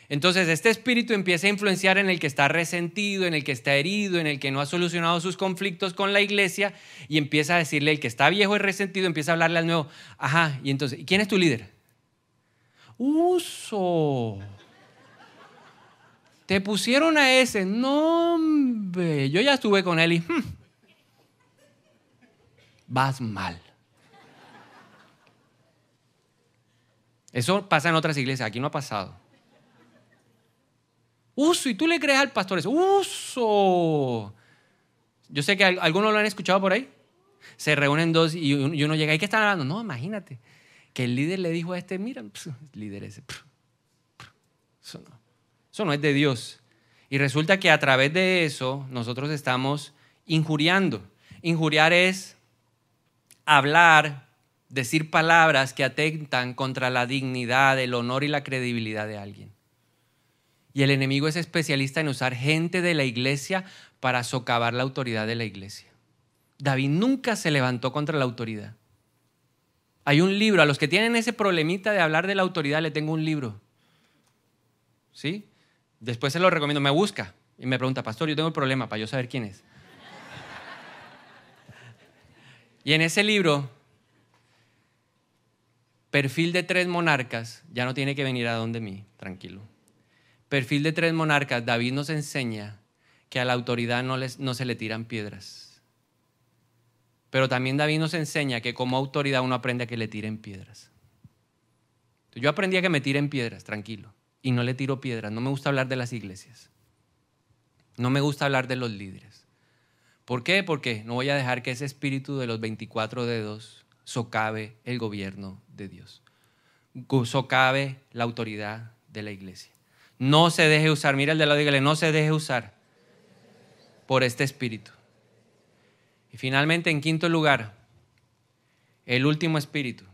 Entonces este espíritu empieza a influenciar en el que está resentido, en el que está herido, en el que no ha solucionado sus conflictos con la iglesia y empieza a decirle, el que está viejo y resentido, empieza a hablarle al nuevo, ajá, y entonces, ¿y quién es tu líder? Uso. Te pusieron a ese. No, hombre. Yo ya estuve con él y. Hmm, vas mal. Eso pasa en otras iglesias. Aquí no ha pasado. Uso, y tú le crees al pastor eso. Uso. Yo sé que algunos lo han escuchado por ahí. Se reúnen dos y uno llega, ¿y qué están hablando? No, imagínate. Que el líder le dijo a este, mira, líder ese. Eso no, eso no es de Dios. Y resulta que a través de eso nosotros estamos injuriando. Injuriar es hablar, decir palabras que atentan contra la dignidad, el honor y la credibilidad de alguien. Y el enemigo es especialista en usar gente de la iglesia para socavar la autoridad de la iglesia. David nunca se levantó contra la autoridad. Hay un libro, a los que tienen ese problemita de hablar de la autoridad, le tengo un libro. ¿Sí? Después se lo recomiendo, me busca y me pregunta, pastor, yo tengo el problema para yo saber quién es. y en ese libro, perfil de tres monarcas, ya no tiene que venir a donde mí, tranquilo. Perfil de tres monarcas, David nos enseña que a la autoridad no, no se le tiran piedras. Pero también David nos enseña que como autoridad uno aprende a que le tiren piedras. Yo aprendí a que me tiren piedras, tranquilo y no le tiro piedras. No me gusta hablar de las iglesias. No me gusta hablar de los líderes. ¿Por qué? Porque no voy a dejar que ese espíritu de los 24 dedos socave el gobierno de Dios. Socave la autoridad de la iglesia. No se deje usar, mira el de la iglesia, no se deje usar por este espíritu. Y finalmente, en quinto lugar, el último espíritu,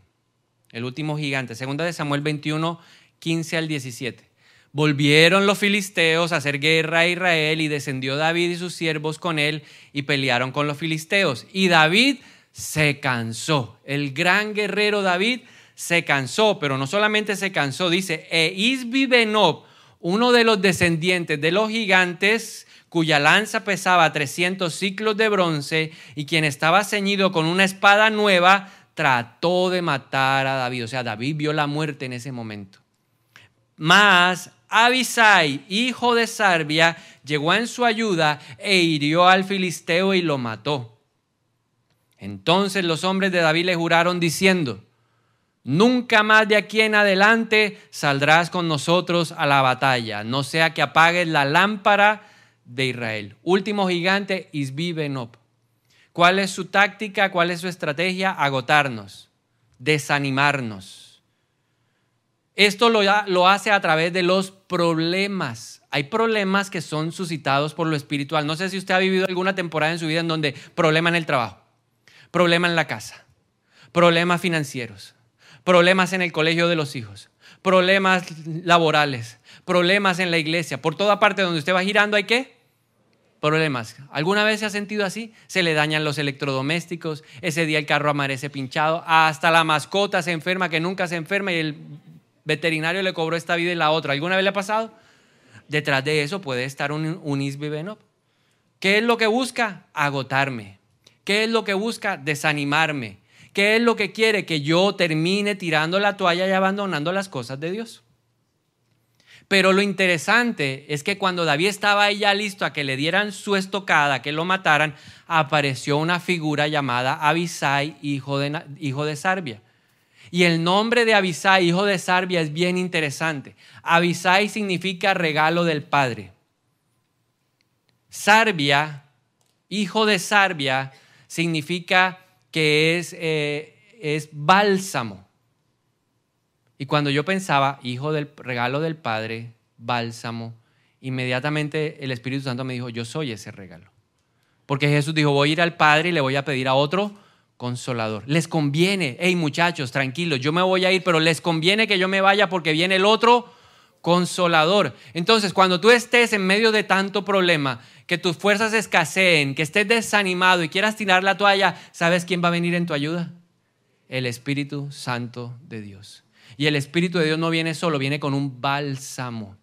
el último gigante. Segunda de Samuel 21, 15 al 17. Volvieron los filisteos a hacer guerra a Israel y descendió David y sus siervos con él y pelearon con los filisteos. Y David se cansó. El gran guerrero David se cansó, pero no solamente se cansó, dice, e Isbibenob, uno de los descendientes de los gigantes, cuya lanza pesaba 300 ciclos de bronce y quien estaba ceñido con una espada nueva, trató de matar a David. O sea, David vio la muerte en ese momento. Mas Abisai, hijo de Sarbia, llegó en su ayuda e hirió al filisteo y lo mató. Entonces los hombres de David le juraron diciendo, Nunca más de aquí en adelante saldrás con nosotros a la batalla, no sea que apagues la lámpara de Israel. Último gigante, Isbi Benob. ¿Cuál es su táctica? ¿Cuál es su estrategia? Agotarnos, desanimarnos esto lo, hace a través de los problemas. Hay problemas que son suscitados por lo espiritual. No sé si usted ha vivido alguna temporada en su vida en donde problema en el trabajo, problema en la casa, problemas financieros, problemas en el colegio de los hijos, problemas laborales, problemas en la iglesia. Por toda parte donde usted va girando hay qué? Problemas. ¿Alguna vez se ha sentido así? Se le dañan los electrodomésticos, ese día el carro amanece pinchado, hasta la mascota se enferma que nunca se enferma y el veterinario le cobró esta vida y la otra. ¿Alguna vez le ha pasado? Detrás de eso puede estar un, un ¿Qué es lo que busca? Agotarme. ¿Qué es lo que busca? Desanimarme. ¿Qué es lo que quiere? Que yo termine tirando la toalla y abandonando las cosas de Dios. Pero lo interesante es que cuando David estaba ahí ya listo a que le dieran su estocada, que lo mataran, apareció una figura llamada Abisai, hijo de, hijo de Sarbia. Y el nombre de Abisai, hijo de Sarbia, es bien interesante. Abisai significa regalo del Padre. Sarbia, hijo de Sarbia, significa que es, eh, es bálsamo. Y cuando yo pensaba, hijo del regalo del Padre, bálsamo, inmediatamente el Espíritu Santo me dijo, yo soy ese regalo. Porque Jesús dijo, voy a ir al Padre y le voy a pedir a otro consolador. Les conviene, hey muchachos, tranquilos, yo me voy a ir, pero les conviene que yo me vaya porque viene el otro consolador. Entonces, cuando tú estés en medio de tanto problema, que tus fuerzas escaseen, que estés desanimado y quieras tirar la toalla, ¿sabes quién va a venir en tu ayuda? El Espíritu Santo de Dios. Y el Espíritu de Dios no viene solo, viene con un bálsamo.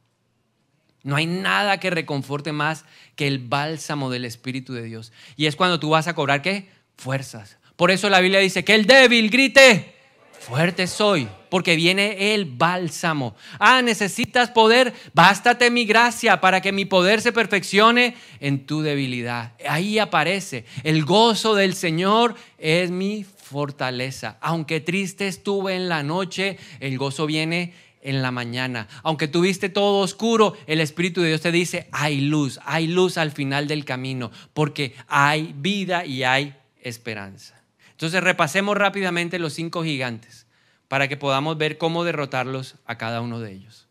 No hay nada que reconforte más que el bálsamo del Espíritu de Dios. Y es cuando tú vas a cobrar qué? Fuerzas. Por eso la Biblia dice que el débil grite, fuerte soy, porque viene el bálsamo. Ah, necesitas poder, bástate mi gracia para que mi poder se perfeccione en tu debilidad. Ahí aparece, el gozo del Señor es mi fortaleza. Aunque triste estuve en la noche, el gozo viene en la mañana. Aunque tuviste todo oscuro, el Espíritu de Dios te dice, hay luz, hay luz al final del camino, porque hay vida y hay esperanza. Entonces repasemos rápidamente los cinco gigantes para que podamos ver cómo derrotarlos a cada uno de ellos.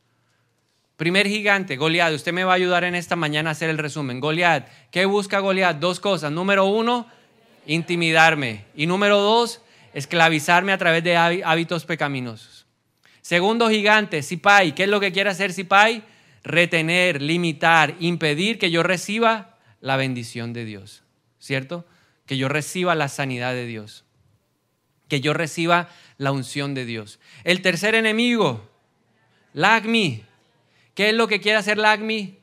Primer gigante, Goliat. Usted me va a ayudar en esta mañana a hacer el resumen. Goliat, ¿qué busca Goliat? Dos cosas. Número uno, intimidarme. Y número dos, esclavizarme a través de hábitos pecaminosos. Segundo gigante, Sipai. ¿Qué es lo que quiere hacer Sipai? Retener, limitar, impedir que yo reciba la bendición de Dios. ¿Cierto? Que yo reciba la sanidad de Dios. Que yo reciba la unción de Dios. El tercer enemigo, Lagmi. ¿Qué es lo que quiere hacer Lagmi?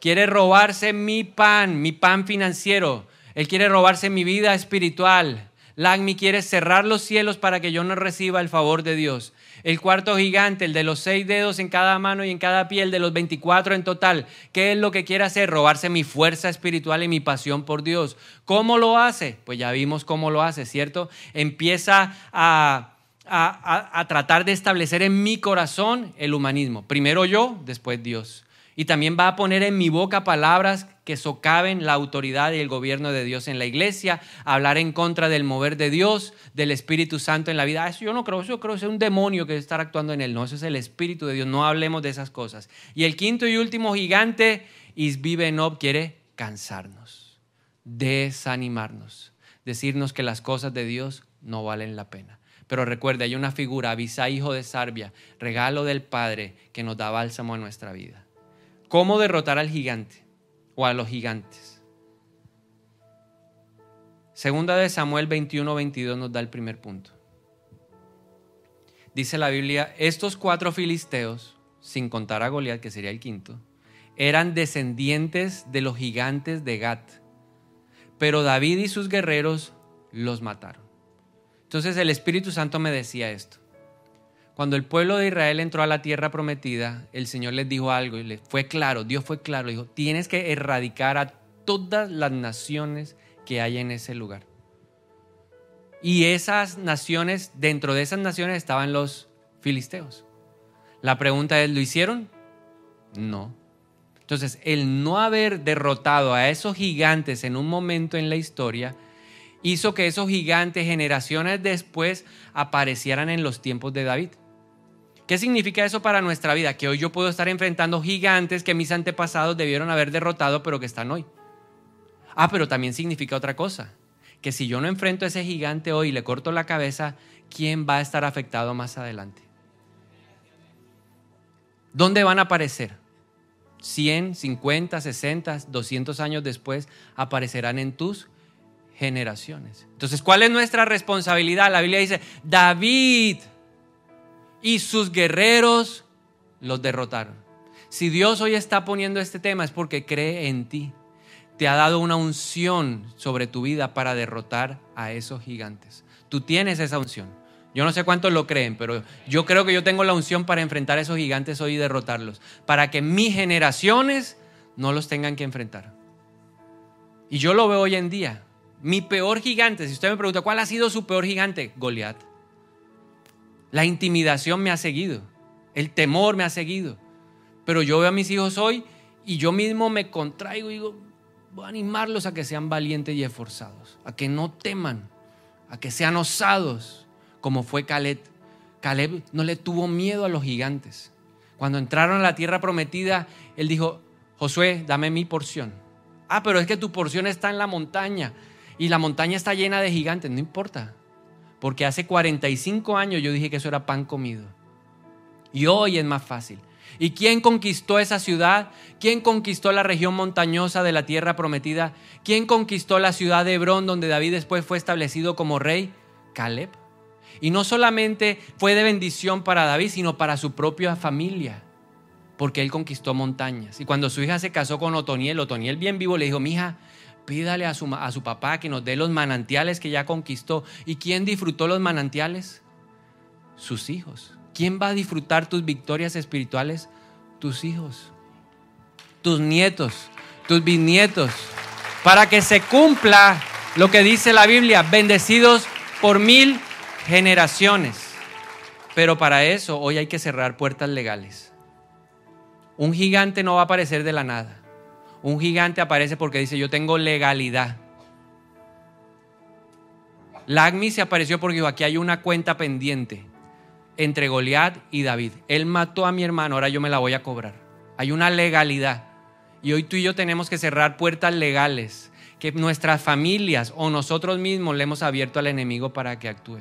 Quiere robarse mi pan, mi pan financiero. Él quiere robarse mi vida espiritual. Lagmi quiere cerrar los cielos para que yo no reciba el favor de Dios. El cuarto gigante, el de los seis dedos en cada mano y en cada piel, de los 24 en total, ¿qué es lo que quiere hacer? Robarse mi fuerza espiritual y mi pasión por Dios. ¿Cómo lo hace? Pues ya vimos cómo lo hace, ¿cierto? Empieza a, a, a tratar de establecer en mi corazón el humanismo. Primero yo, después Dios. Y también va a poner en mi boca palabras que socaven la autoridad y el gobierno de Dios en la iglesia, hablar en contra del mover de Dios, del Espíritu Santo en la vida. Eso yo no creo, yo creo que es un demonio que está actuando en él. No, eso es el Espíritu de Dios. No hablemos de esas cosas. Y el quinto y último gigante, Isbibenob, quiere cansarnos, desanimarnos, decirnos que las cosas de Dios no valen la pena. Pero recuerde, hay una figura, Abisá, hijo de Sarbia, regalo del Padre que nos da bálsamo a nuestra vida. ¿Cómo derrotar al gigante o a los gigantes? Segunda de Samuel 21, 22 nos da el primer punto. Dice la Biblia, estos cuatro filisteos, sin contar a Goliat, que sería el quinto, eran descendientes de los gigantes de Gat, pero David y sus guerreros los mataron. Entonces el Espíritu Santo me decía esto. Cuando el pueblo de Israel entró a la tierra prometida, el Señor les dijo algo y les fue claro, Dios fue claro, dijo, tienes que erradicar a todas las naciones que hay en ese lugar. Y esas naciones, dentro de esas naciones estaban los filisteos. La pregunta es, ¿lo hicieron? No. Entonces, el no haber derrotado a esos gigantes en un momento en la historia hizo que esos gigantes generaciones después aparecieran en los tiempos de David. ¿Qué significa eso para nuestra vida? Que hoy yo puedo estar enfrentando gigantes que mis antepasados debieron haber derrotado, pero que están hoy. Ah, pero también significa otra cosa. Que si yo no enfrento a ese gigante hoy y le corto la cabeza, ¿quién va a estar afectado más adelante? ¿Dónde van a aparecer? 100, 50, 60, 200 años después aparecerán en tus generaciones. Entonces, ¿cuál es nuestra responsabilidad? La Biblia dice, David y sus guerreros los derrotaron. Si Dios hoy está poniendo este tema es porque cree en ti. Te ha dado una unción sobre tu vida para derrotar a esos gigantes. Tú tienes esa unción. Yo no sé cuántos lo creen, pero yo creo que yo tengo la unción para enfrentar a esos gigantes hoy y derrotarlos. Para que mis generaciones no los tengan que enfrentar. Y yo lo veo hoy en día. Mi peor gigante, si usted me pregunta, ¿cuál ha sido su peor gigante? Goliat. La intimidación me ha seguido, el temor me ha seguido. Pero yo veo a mis hijos hoy y yo mismo me contraigo y digo, voy a animarlos a que sean valientes y esforzados, a que no teman, a que sean osados, como fue Caleb. Caleb no le tuvo miedo a los gigantes. Cuando entraron a la tierra prometida, él dijo, Josué, dame mi porción. Ah, pero es que tu porción está en la montaña y la montaña está llena de gigantes, no importa porque hace 45 años yo dije que eso era pan comido. Y hoy es más fácil. ¿Y quién conquistó esa ciudad? ¿Quién conquistó la región montañosa de la tierra prometida? ¿Quién conquistó la ciudad de Hebrón donde David después fue establecido como rey? Caleb. Y no solamente fue de bendición para David, sino para su propia familia, porque él conquistó montañas. Y cuando su hija se casó con Otoniel, Otoniel bien vivo le dijo, mija, Pídale a su, a su papá que nos dé los manantiales que ya conquistó. ¿Y quién disfrutó los manantiales? Sus hijos. ¿Quién va a disfrutar tus victorias espirituales? Tus hijos, tus nietos, tus bisnietos. Para que se cumpla lo que dice la Biblia, bendecidos por mil generaciones. Pero para eso hoy hay que cerrar puertas legales. Un gigante no va a aparecer de la nada. Un gigante aparece porque dice, yo tengo legalidad. Lagmi se apareció porque dijo, aquí hay una cuenta pendiente entre Goliat y David. Él mató a mi hermano, ahora yo me la voy a cobrar. Hay una legalidad. Y hoy tú y yo tenemos que cerrar puertas legales que nuestras familias o nosotros mismos le hemos abierto al enemigo para que actúe.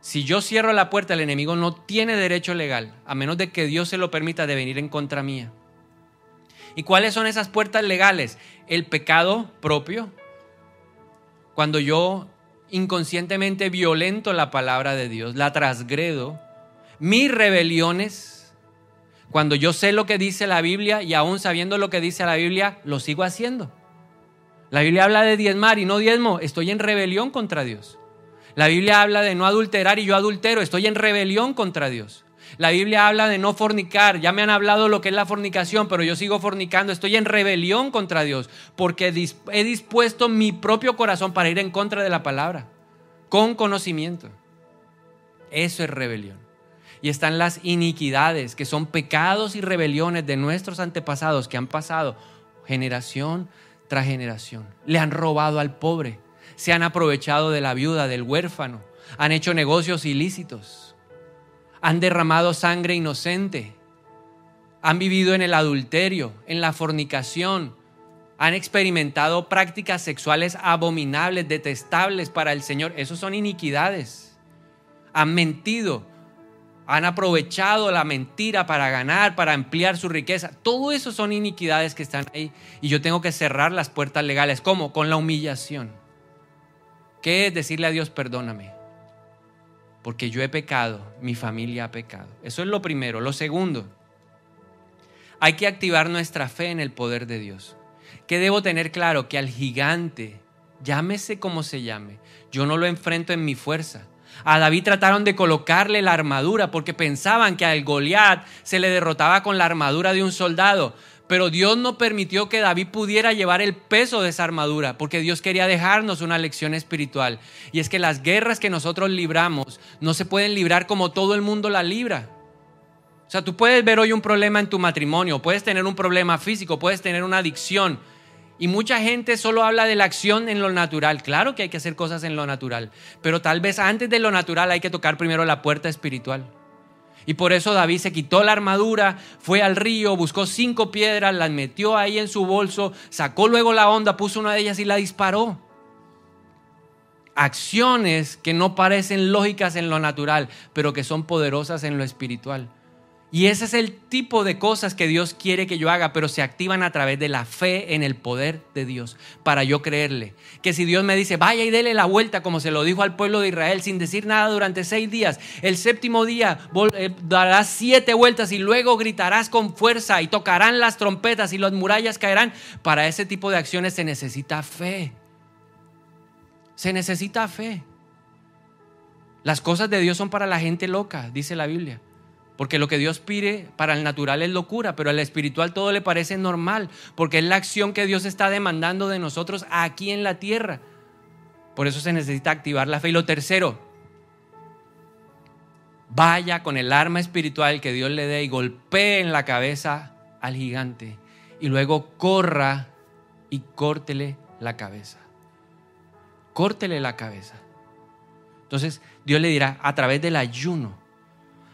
Si yo cierro la puerta, el enemigo no tiene derecho legal, a menos de que Dios se lo permita de venir en contra mía. ¿Y cuáles son esas puertas legales? El pecado propio. Cuando yo inconscientemente violento la palabra de Dios, la transgredo. Mis rebeliones, cuando yo sé lo que dice la Biblia y aún sabiendo lo que dice la Biblia, lo sigo haciendo. La Biblia habla de diezmar y no diezmo, estoy en rebelión contra Dios. La Biblia habla de no adulterar y yo adultero, estoy en rebelión contra Dios. La Biblia habla de no fornicar. Ya me han hablado lo que es la fornicación, pero yo sigo fornicando. Estoy en rebelión contra Dios porque he dispuesto mi propio corazón para ir en contra de la palabra, con conocimiento. Eso es rebelión. Y están las iniquidades, que son pecados y rebeliones de nuestros antepasados que han pasado generación tras generación. Le han robado al pobre, se han aprovechado de la viuda, del huérfano, han hecho negocios ilícitos han derramado sangre inocente, han vivido en el adulterio, en la fornicación, han experimentado prácticas sexuales abominables, detestables para el Señor. Esos son iniquidades. Han mentido, han aprovechado la mentira para ganar, para ampliar su riqueza. Todo eso son iniquidades que están ahí. Y yo tengo que cerrar las puertas legales. ¿Cómo? Con la humillación. ¿Qué es decirle a Dios, perdóname? Porque yo he pecado, mi familia ha pecado. Eso es lo primero. Lo segundo, hay que activar nuestra fe en el poder de Dios. Que debo tener claro que al gigante, llámese como se llame, yo no lo enfrento en mi fuerza. A David trataron de colocarle la armadura porque pensaban que al Goliat se le derrotaba con la armadura de un soldado. Pero Dios no permitió que David pudiera llevar el peso de esa armadura, porque Dios quería dejarnos una lección espiritual. Y es que las guerras que nosotros libramos no se pueden librar como todo el mundo la libra. O sea, tú puedes ver hoy un problema en tu matrimonio, puedes tener un problema físico, puedes tener una adicción. Y mucha gente solo habla de la acción en lo natural. Claro que hay que hacer cosas en lo natural, pero tal vez antes de lo natural hay que tocar primero la puerta espiritual. Y por eso David se quitó la armadura, fue al río, buscó cinco piedras, las metió ahí en su bolso, sacó luego la onda, puso una de ellas y la disparó. Acciones que no parecen lógicas en lo natural, pero que son poderosas en lo espiritual. Y ese es el tipo de cosas que Dios quiere que yo haga, pero se activan a través de la fe en el poder de Dios, para yo creerle. Que si Dios me dice, vaya y dele la vuelta, como se lo dijo al pueblo de Israel, sin decir nada durante seis días, el séptimo día eh, darás siete vueltas y luego gritarás con fuerza y tocarán las trompetas y las murallas caerán. Para ese tipo de acciones se necesita fe. Se necesita fe. Las cosas de Dios son para la gente loca, dice la Biblia. Porque lo que Dios pide para el natural es locura, pero al espiritual todo le parece normal, porque es la acción que Dios está demandando de nosotros aquí en la tierra. Por eso se necesita activar la fe. Y lo tercero, vaya con el arma espiritual que Dios le dé y golpee en la cabeza al gigante. Y luego corra y córtele la cabeza. Córtele la cabeza. Entonces Dios le dirá a través del ayuno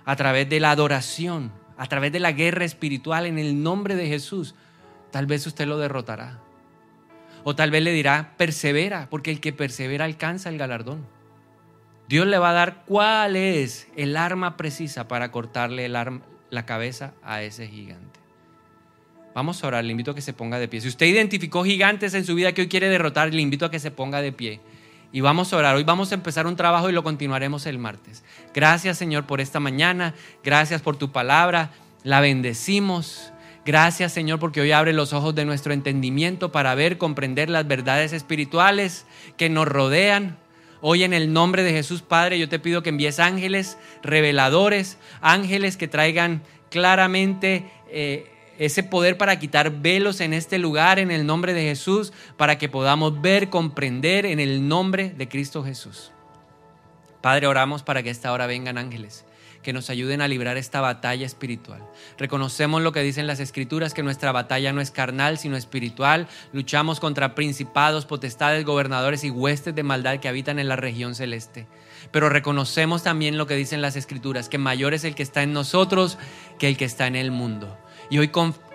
a través de la adoración, a través de la guerra espiritual en el nombre de Jesús, tal vez usted lo derrotará. O tal vez le dirá, persevera, porque el que persevera alcanza el galardón. Dios le va a dar cuál es el arma precisa para cortarle la cabeza a ese gigante. Vamos a orar, le invito a que se ponga de pie. Si usted identificó gigantes en su vida que hoy quiere derrotar, le invito a que se ponga de pie y vamos a orar. Hoy vamos a empezar un trabajo y lo continuaremos el martes. Gracias Señor por esta mañana, gracias por tu palabra, la bendecimos. Gracias Señor porque hoy abre los ojos de nuestro entendimiento para ver, comprender las verdades espirituales que nos rodean. Hoy en el nombre de Jesús Padre yo te pido que envíes ángeles reveladores, ángeles que traigan claramente... Eh, ese poder para quitar velos en este lugar en el nombre de Jesús, para que podamos ver, comprender en el nombre de Cristo Jesús. Padre, oramos para que esta hora vengan ángeles que nos ayuden a librar esta batalla espiritual. Reconocemos lo que dicen las escrituras, que nuestra batalla no es carnal, sino espiritual. Luchamos contra principados, potestades, gobernadores y huestes de maldad que habitan en la región celeste. Pero reconocemos también lo que dicen las escrituras, que mayor es el que está en nosotros que el que está en el mundo. Y hoy,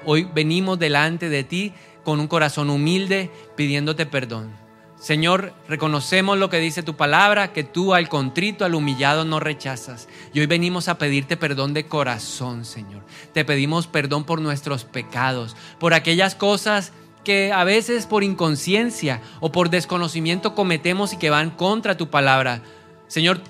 hoy venimos delante de ti con un corazón humilde pidiéndote perdón Señor, reconocemos lo que dice tu palabra, que tú al contrito, al humillado no rechazas. Y hoy venimos a pedirte perdón de corazón, Señor. Te pedimos perdón por nuestros pecados, por aquellas cosas que a veces por inconsciencia o por desconocimiento cometemos y que van contra tu palabra. Señor,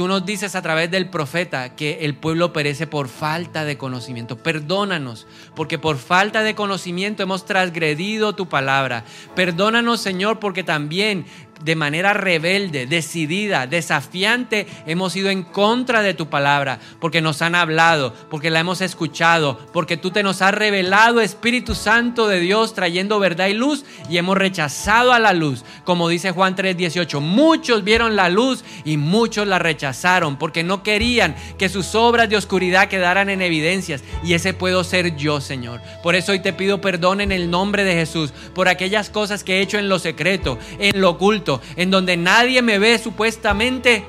Tú nos dices a través del profeta que el pueblo perece por falta de conocimiento. Perdónanos, porque por falta de conocimiento hemos transgredido tu palabra. Perdónanos, Señor, porque también de manera rebelde, decidida, desafiante, hemos ido en contra de tu palabra, porque nos han hablado, porque la hemos escuchado, porque tú te nos has revelado, Espíritu Santo de Dios, trayendo verdad y luz, y hemos rechazado a la luz. Como dice Juan 3:18, muchos vieron la luz y muchos la rechazaron, porque no querían que sus obras de oscuridad quedaran en evidencias, y ese puedo ser yo, Señor. Por eso hoy te pido perdón en el nombre de Jesús, por aquellas cosas que he hecho en lo secreto, en lo oculto en donde nadie me ve supuestamente,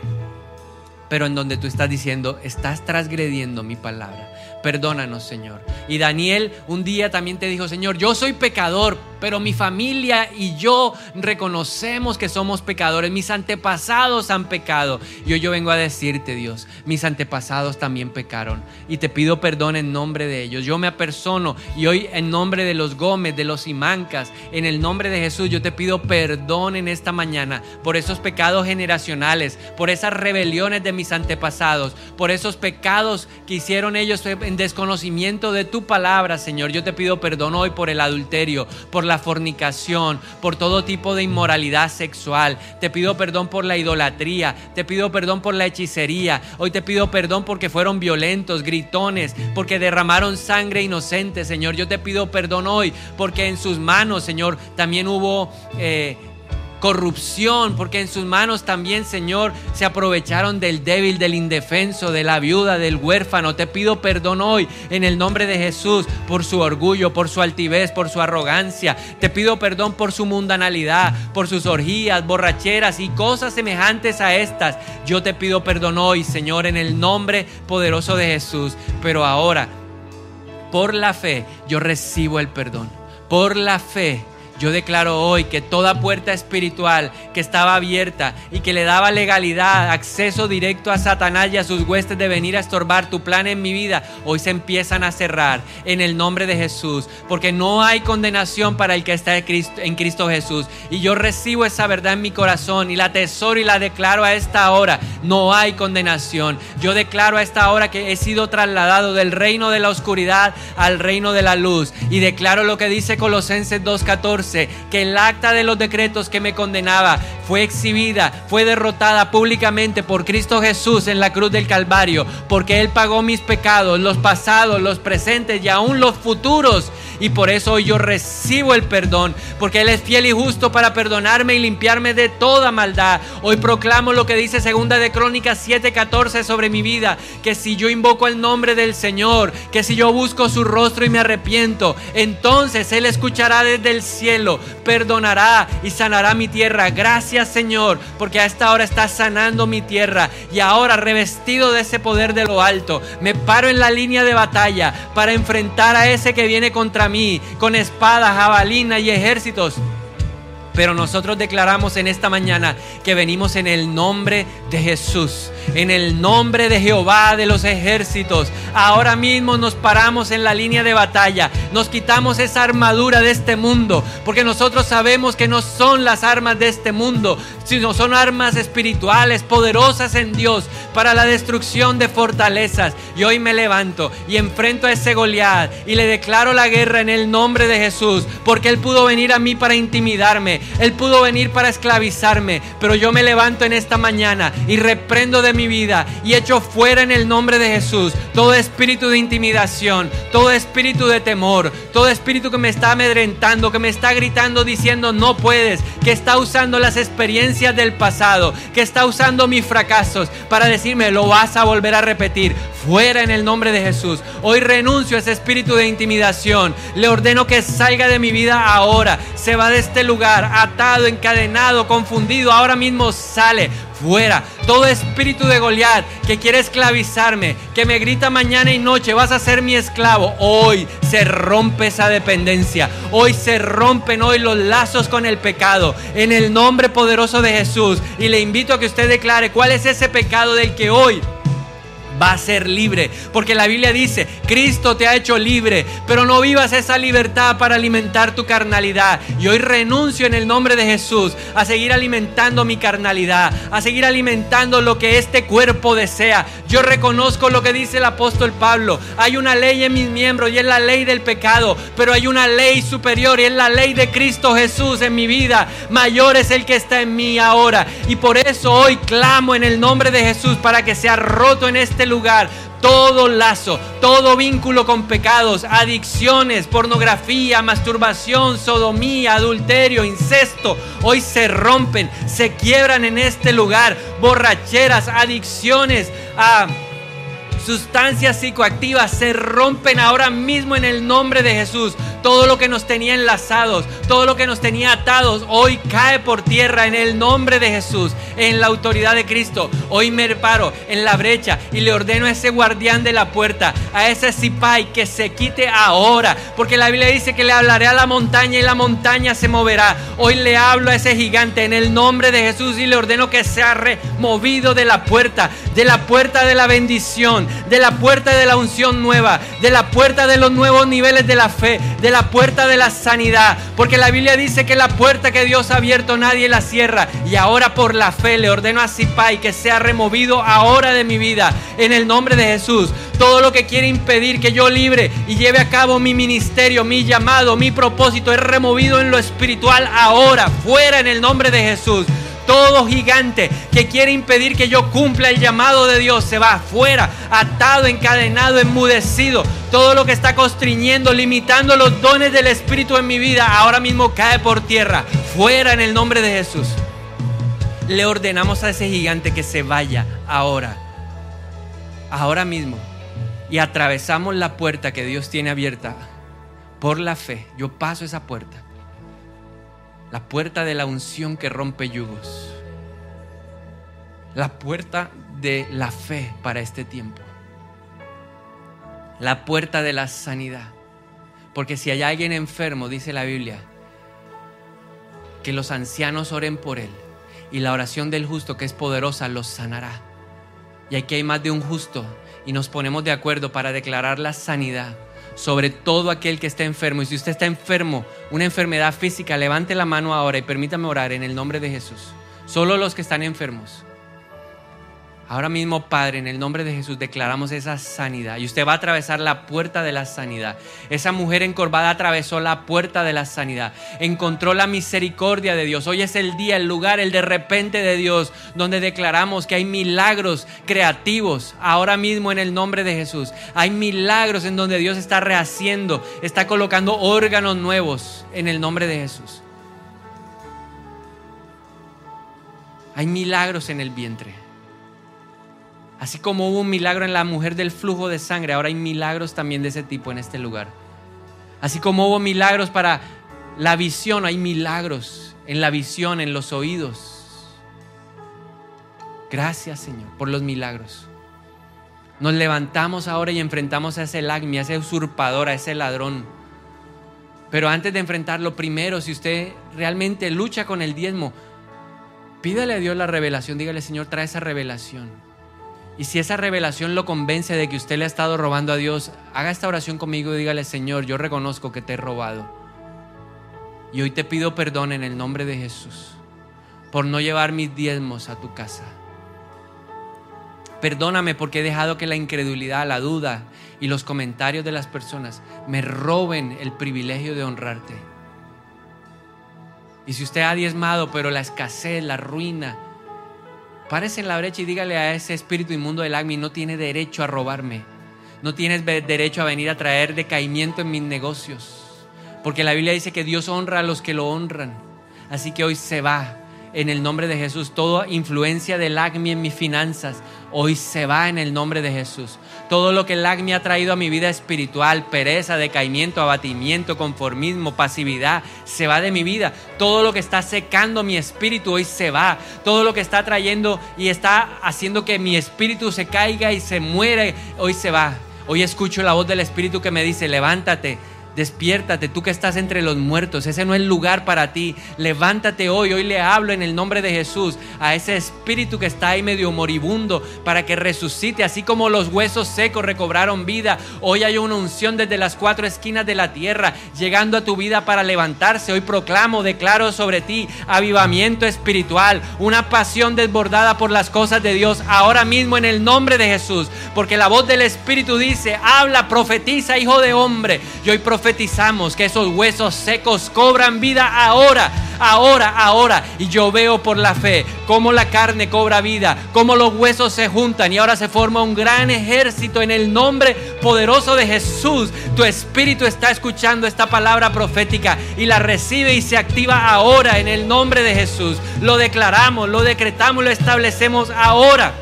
pero en donde tú estás diciendo, estás transgrediendo mi palabra. Perdónanos, Señor. Y Daniel un día también te dijo, Señor, yo soy pecador, pero mi familia y yo reconocemos que somos pecadores. Mis antepasados han pecado. Y hoy yo vengo a decirte, Dios, mis antepasados también pecaron. Y te pido perdón en nombre de ellos. Yo me apersono y hoy en nombre de los Gómez, de los Imancas, en el nombre de Jesús, yo te pido perdón en esta mañana por esos pecados generacionales, por esas rebeliones de antepasados, por esos pecados que hicieron ellos en desconocimiento de tu palabra, Señor. Yo te pido perdón hoy por el adulterio, por la la fornicación, por todo tipo de inmoralidad sexual. Te pido perdón por la idolatría, te pido perdón por la hechicería. Hoy te pido perdón porque fueron violentos, gritones, porque derramaron sangre inocente, Señor. Yo te pido perdón hoy porque en sus manos, Señor, también hubo... Eh, corrupción, porque en sus manos también, Señor, se aprovecharon del débil, del indefenso, de la viuda, del huérfano. Te pido perdón hoy en el nombre de Jesús por su orgullo, por su altivez, por su arrogancia. Te pido perdón por su mundanalidad, por sus orgías, borracheras y cosas semejantes a estas. Yo te pido perdón hoy, Señor, en el nombre poderoso de Jesús. Pero ahora, por la fe, yo recibo el perdón. Por la fe yo declaro hoy que toda puerta espiritual que estaba abierta y que le daba legalidad, acceso directo a Satanás y a sus huestes de venir a estorbar tu plan en mi vida, hoy se empiezan a cerrar en el nombre de Jesús. Porque no hay condenación para el que está en Cristo Jesús. Y yo recibo esa verdad en mi corazón y la tesoro y la declaro a esta hora. No hay condenación. Yo declaro a esta hora que he sido trasladado del reino de la oscuridad al reino de la luz. Y declaro lo que dice Colosenses 2.14 que el acta de los decretos que me condenaba fue exhibida, fue derrotada públicamente por Cristo Jesús en la cruz del Calvario, porque Él pagó mis pecados, los pasados, los presentes y aún los futuros. Y por eso hoy yo recibo el perdón, porque Él es fiel y justo para perdonarme y limpiarme de toda maldad. Hoy proclamo lo que dice segunda de Crónicas 7:14 sobre mi vida, que si yo invoco el nombre del Señor, que si yo busco su rostro y me arrepiento, entonces Él escuchará desde el cielo perdonará y sanará mi tierra. Gracias Señor, porque a esta hora está sanando mi tierra y ahora revestido de ese poder de lo alto, me paro en la línea de batalla para enfrentar a ese que viene contra mí con espadas, jabalina y ejércitos. Pero nosotros declaramos en esta mañana que venimos en el nombre de Jesús, en el nombre de Jehová de los ejércitos. Ahora mismo nos paramos en la línea de batalla, nos quitamos esa armadura de este mundo, porque nosotros sabemos que no son las armas de este mundo, sino son armas espirituales poderosas en Dios para la destrucción de fortalezas. Y hoy me levanto y enfrento a ese Goliat y le declaro la guerra en el nombre de Jesús, porque él pudo venir a mí para intimidarme él pudo venir para esclavizarme, pero yo me levanto en esta mañana y reprendo de mi vida y echo fuera en el nombre de Jesús todo espíritu de intimidación, todo espíritu de temor, todo espíritu que me está amedrentando, que me está gritando diciendo no puedes, que está usando las experiencias del pasado, que está usando mis fracasos para decirme lo vas a volver a repetir fuera en el nombre de Jesús. Hoy renuncio a ese espíritu de intimidación. Le ordeno que salga de mi vida ahora. Se va de este lugar, atado, encadenado, confundido. Ahora mismo sale fuera. Todo espíritu de Goliat que quiere esclavizarme, que me grita mañana y noche, vas a ser mi esclavo. Hoy se rompe esa dependencia. Hoy se rompen hoy los lazos con el pecado. En el nombre poderoso de Jesús. Y le invito a que usted declare cuál es ese pecado del que hoy va a ser libre. Porque la Biblia dice, Cristo te ha hecho libre, pero no vivas esa libertad para alimentar tu carnalidad. Y hoy renuncio en el nombre de Jesús a seguir alimentando mi carnalidad, a seguir alimentando lo que este cuerpo desea. Yo reconozco lo que dice el apóstol Pablo. Hay una ley en mis miembros y es la ley del pecado, pero hay una ley superior y es la ley de Cristo Jesús en mi vida. Mayor es el que está en mí ahora. Y por eso hoy clamo en el nombre de Jesús para que sea roto en este lugar todo lazo, todo vínculo con pecados, adicciones, pornografía, masturbación, sodomía, adulterio, incesto, hoy se rompen, se quiebran en este lugar, borracheras, adicciones a sustancias psicoactivas se rompen ahora mismo en el nombre de Jesús. Todo lo que nos tenía enlazados, todo lo que nos tenía atados, hoy cae por tierra en el nombre de Jesús, en la autoridad de Cristo. Hoy me paro en la brecha y le ordeno a ese guardián de la puerta, a ese zipai, que se quite ahora. Porque la Biblia dice que le hablaré a la montaña y la montaña se moverá. Hoy le hablo a ese gigante en el nombre de Jesús y le ordeno que sea removido de la puerta, de la puerta de la bendición, de la puerta de la unción nueva, de la puerta de los nuevos niveles de la fe, de la puerta de la sanidad. Porque la Biblia dice que la puerta que Dios ha abierto nadie la cierra. Y ahora por la fe le ordeno a Zipai que sea removido ahora de mi vida. En el nombre de Jesús. Todo lo que quiere impedir que yo libre y lleve a cabo mi ministerio, mi llamado, mi propósito es removido en lo espiritual ahora. Fuera en el nombre de Jesús. Todo gigante que quiere impedir que yo cumpla el llamado de Dios se va afuera, atado, encadenado, enmudecido. Todo lo que está constriñendo, limitando los dones del Espíritu en mi vida, ahora mismo cae por tierra. Fuera en el nombre de Jesús. Le ordenamos a ese gigante que se vaya ahora. Ahora mismo. Y atravesamos la puerta que Dios tiene abierta por la fe. Yo paso esa puerta la puerta de la unción que rompe yugos, la puerta de la fe para este tiempo, la puerta de la sanidad. Porque si hay alguien enfermo, dice la Biblia, que los ancianos oren por él y la oración del justo que es poderosa los sanará. Y aquí hay más de un justo y nos ponemos de acuerdo para declarar la sanidad sobre todo aquel que está enfermo. Y si usted está enfermo, una enfermedad física, levante la mano ahora y permítame orar en el nombre de Jesús. Solo los que están enfermos. Ahora mismo, Padre, en el nombre de Jesús declaramos esa sanidad. Y usted va a atravesar la puerta de la sanidad. Esa mujer encorvada atravesó la puerta de la sanidad. Encontró la misericordia de Dios. Hoy es el día, el lugar, el de repente de Dios, donde declaramos que hay milagros creativos. Ahora mismo en el nombre de Jesús. Hay milagros en donde Dios está rehaciendo, está colocando órganos nuevos en el nombre de Jesús. Hay milagros en el vientre. Así como hubo un milagro en la mujer del flujo de sangre, ahora hay milagros también de ese tipo en este lugar. Así como hubo milagros para la visión, hay milagros en la visión, en los oídos. Gracias Señor por los milagros. Nos levantamos ahora y enfrentamos a ese lagmi, a ese usurpador, a ese ladrón. Pero antes de enfrentarlo primero, si usted realmente lucha con el diezmo, pídale a Dios la revelación, dígale Señor, trae esa revelación. Y si esa revelación lo convence de que usted le ha estado robando a Dios, haga esta oración conmigo y dígale, Señor, yo reconozco que te he robado. Y hoy te pido perdón en el nombre de Jesús por no llevar mis diezmos a tu casa. Perdóname porque he dejado que la incredulidad, la duda y los comentarios de las personas me roben el privilegio de honrarte. Y si usted ha diezmado, pero la escasez, la ruina, Párese en la brecha y dígale a ese espíritu inmundo del AGMI, no tiene derecho a robarme. No tienes derecho a venir a traer decaimiento en mis negocios. Porque la Biblia dice que Dios honra a los que lo honran. Así que hoy se va en el nombre de Jesús. Toda influencia del AGMI en mis finanzas, hoy se va en el nombre de Jesús. Todo lo que el me ha traído a mi vida espiritual, pereza, decaimiento, abatimiento, conformismo, pasividad, se va de mi vida. Todo lo que está secando mi espíritu hoy se va. Todo lo que está trayendo y está haciendo que mi espíritu se caiga y se muere, hoy se va. Hoy escucho la voz del Espíritu que me dice, levántate, Despiértate, tú que estás entre los muertos, ese no es lugar para ti. Levántate hoy, hoy le hablo en el nombre de Jesús a ese espíritu que está ahí medio moribundo para que resucite, así como los huesos secos recobraron vida. Hoy hay una unción desde las cuatro esquinas de la tierra llegando a tu vida para levantarse. Hoy proclamo, declaro sobre ti avivamiento espiritual, una pasión desbordada por las cosas de Dios ahora mismo en el nombre de Jesús, porque la voz del Espíritu dice, habla, profetiza, hijo de hombre. Y hoy profetizamos que esos huesos secos cobran vida ahora, ahora, ahora. Y yo veo por la fe cómo la carne cobra vida, cómo los huesos se juntan y ahora se forma un gran ejército en el nombre poderoso de Jesús. Tu espíritu está escuchando esta palabra profética y la recibe y se activa ahora en el nombre de Jesús. Lo declaramos, lo decretamos, lo establecemos ahora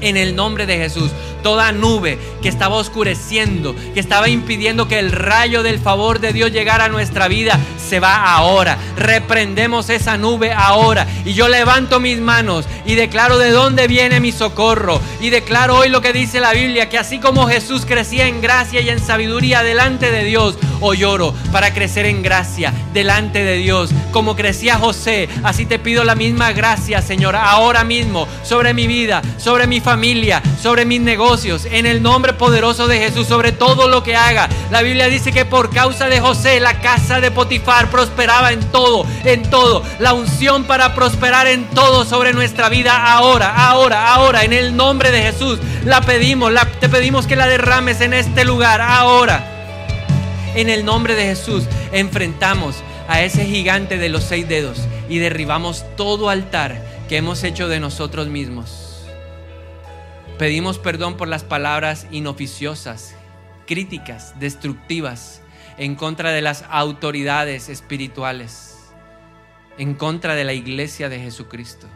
en el nombre de Jesús toda nube que estaba oscureciendo, que estaba impidiendo que el rayo del favor de Dios llegara a nuestra vida, se va ahora. Reprendemos esa nube ahora. Y yo levanto mis manos y declaro de dónde viene mi socorro. Y declaro hoy lo que dice la Biblia, que así como Jesús crecía en gracia y en sabiduría delante de Dios, hoy lloro para crecer en gracia delante de Dios. Como crecía José, así te pido la misma gracia, Señor, ahora mismo, sobre mi vida, sobre mi familia, sobre mis negocios en el nombre poderoso de Jesús, sobre todo lo que haga. La Biblia dice que por causa de José la casa de Potifar prosperaba en todo, en todo. La unción para prosperar en todo sobre nuestra vida ahora, ahora, ahora, en el nombre de Jesús. La pedimos, la, te pedimos que la derrames en este lugar, ahora. En el nombre de Jesús enfrentamos a ese gigante de los seis dedos y derribamos todo altar que hemos hecho de nosotros mismos Pedimos perdón por las palabras inoficiosas, críticas, destructivas, en contra de las autoridades espirituales, en contra de la iglesia de Jesucristo.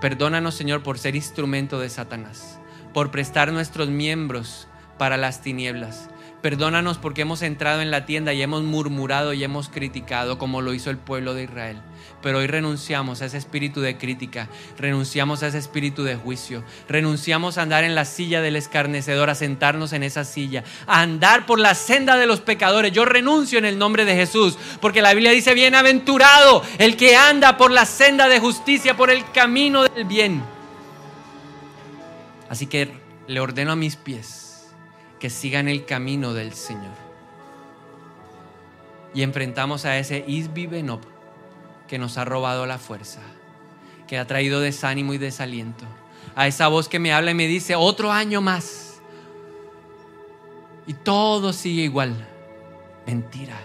Perdónanos, Señor, por ser instrumento de Satanás, por prestar nuestros miembros para las tinieblas. Perdónanos porque hemos entrado en la tienda y hemos murmurado y hemos criticado como lo hizo el pueblo de Israel pero hoy renunciamos a ese espíritu de crítica, renunciamos a ese espíritu de juicio, renunciamos a andar en la silla del escarnecedor, a sentarnos en esa silla, a andar por la senda de los pecadores. Yo renuncio en el nombre de Jesús, porque la Biblia dice, bienaventurado el que anda por la senda de justicia, por el camino del bien. Así que le ordeno a mis pies que sigan el camino del Señor. Y enfrentamos a ese Isbibenop que nos ha robado la fuerza, que ha traído desánimo y desaliento. A esa voz que me habla y me dice, otro año más. Y todo sigue igual. Mentira.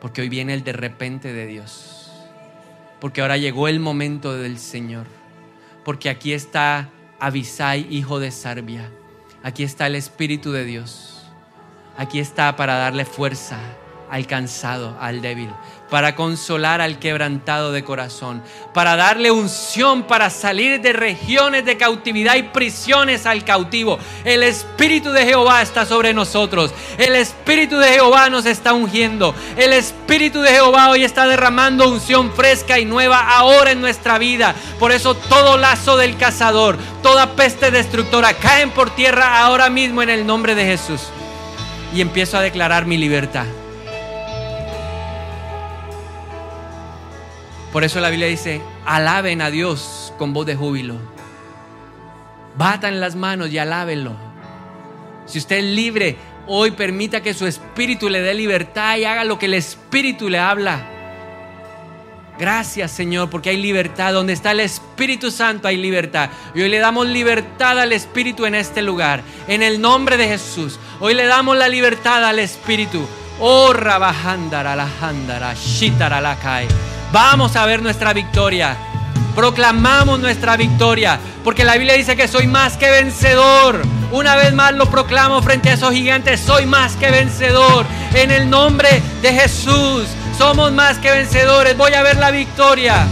Porque hoy viene el de repente de Dios. Porque ahora llegó el momento del Señor. Porque aquí está Abisai, hijo de Sarbia. Aquí está el Espíritu de Dios. Aquí está para darle fuerza al cansado, al débil, para consolar al quebrantado de corazón, para darle unción para salir de regiones de cautividad y prisiones al cautivo. El Espíritu de Jehová está sobre nosotros. El Espíritu de Jehová nos está ungiendo. El Espíritu de Jehová hoy está derramando unción fresca y nueva ahora en nuestra vida. Por eso todo lazo del cazador, toda peste destructora caen por tierra ahora mismo en el nombre de Jesús. Y empiezo a declarar mi libertad. Por eso la Biblia dice, alaben a Dios con voz de júbilo. Batan las manos y alábenlo. Si usted es libre, hoy permita que su espíritu le dé libertad y haga lo que el espíritu le habla. Gracias Señor, porque hay libertad. Donde está el Espíritu Santo hay libertad. Y hoy le damos libertad al Espíritu en este lugar. En el nombre de Jesús. Hoy le damos la libertad al Espíritu. Oh, Rabahandara, la Shitara, Vamos a ver nuestra victoria. Proclamamos nuestra victoria. Porque la Biblia dice que soy más que vencedor. Una vez más lo proclamo frente a esos gigantes. Soy más que vencedor. En el nombre de Jesús. Somos más que vencedores. Voy a ver la victoria.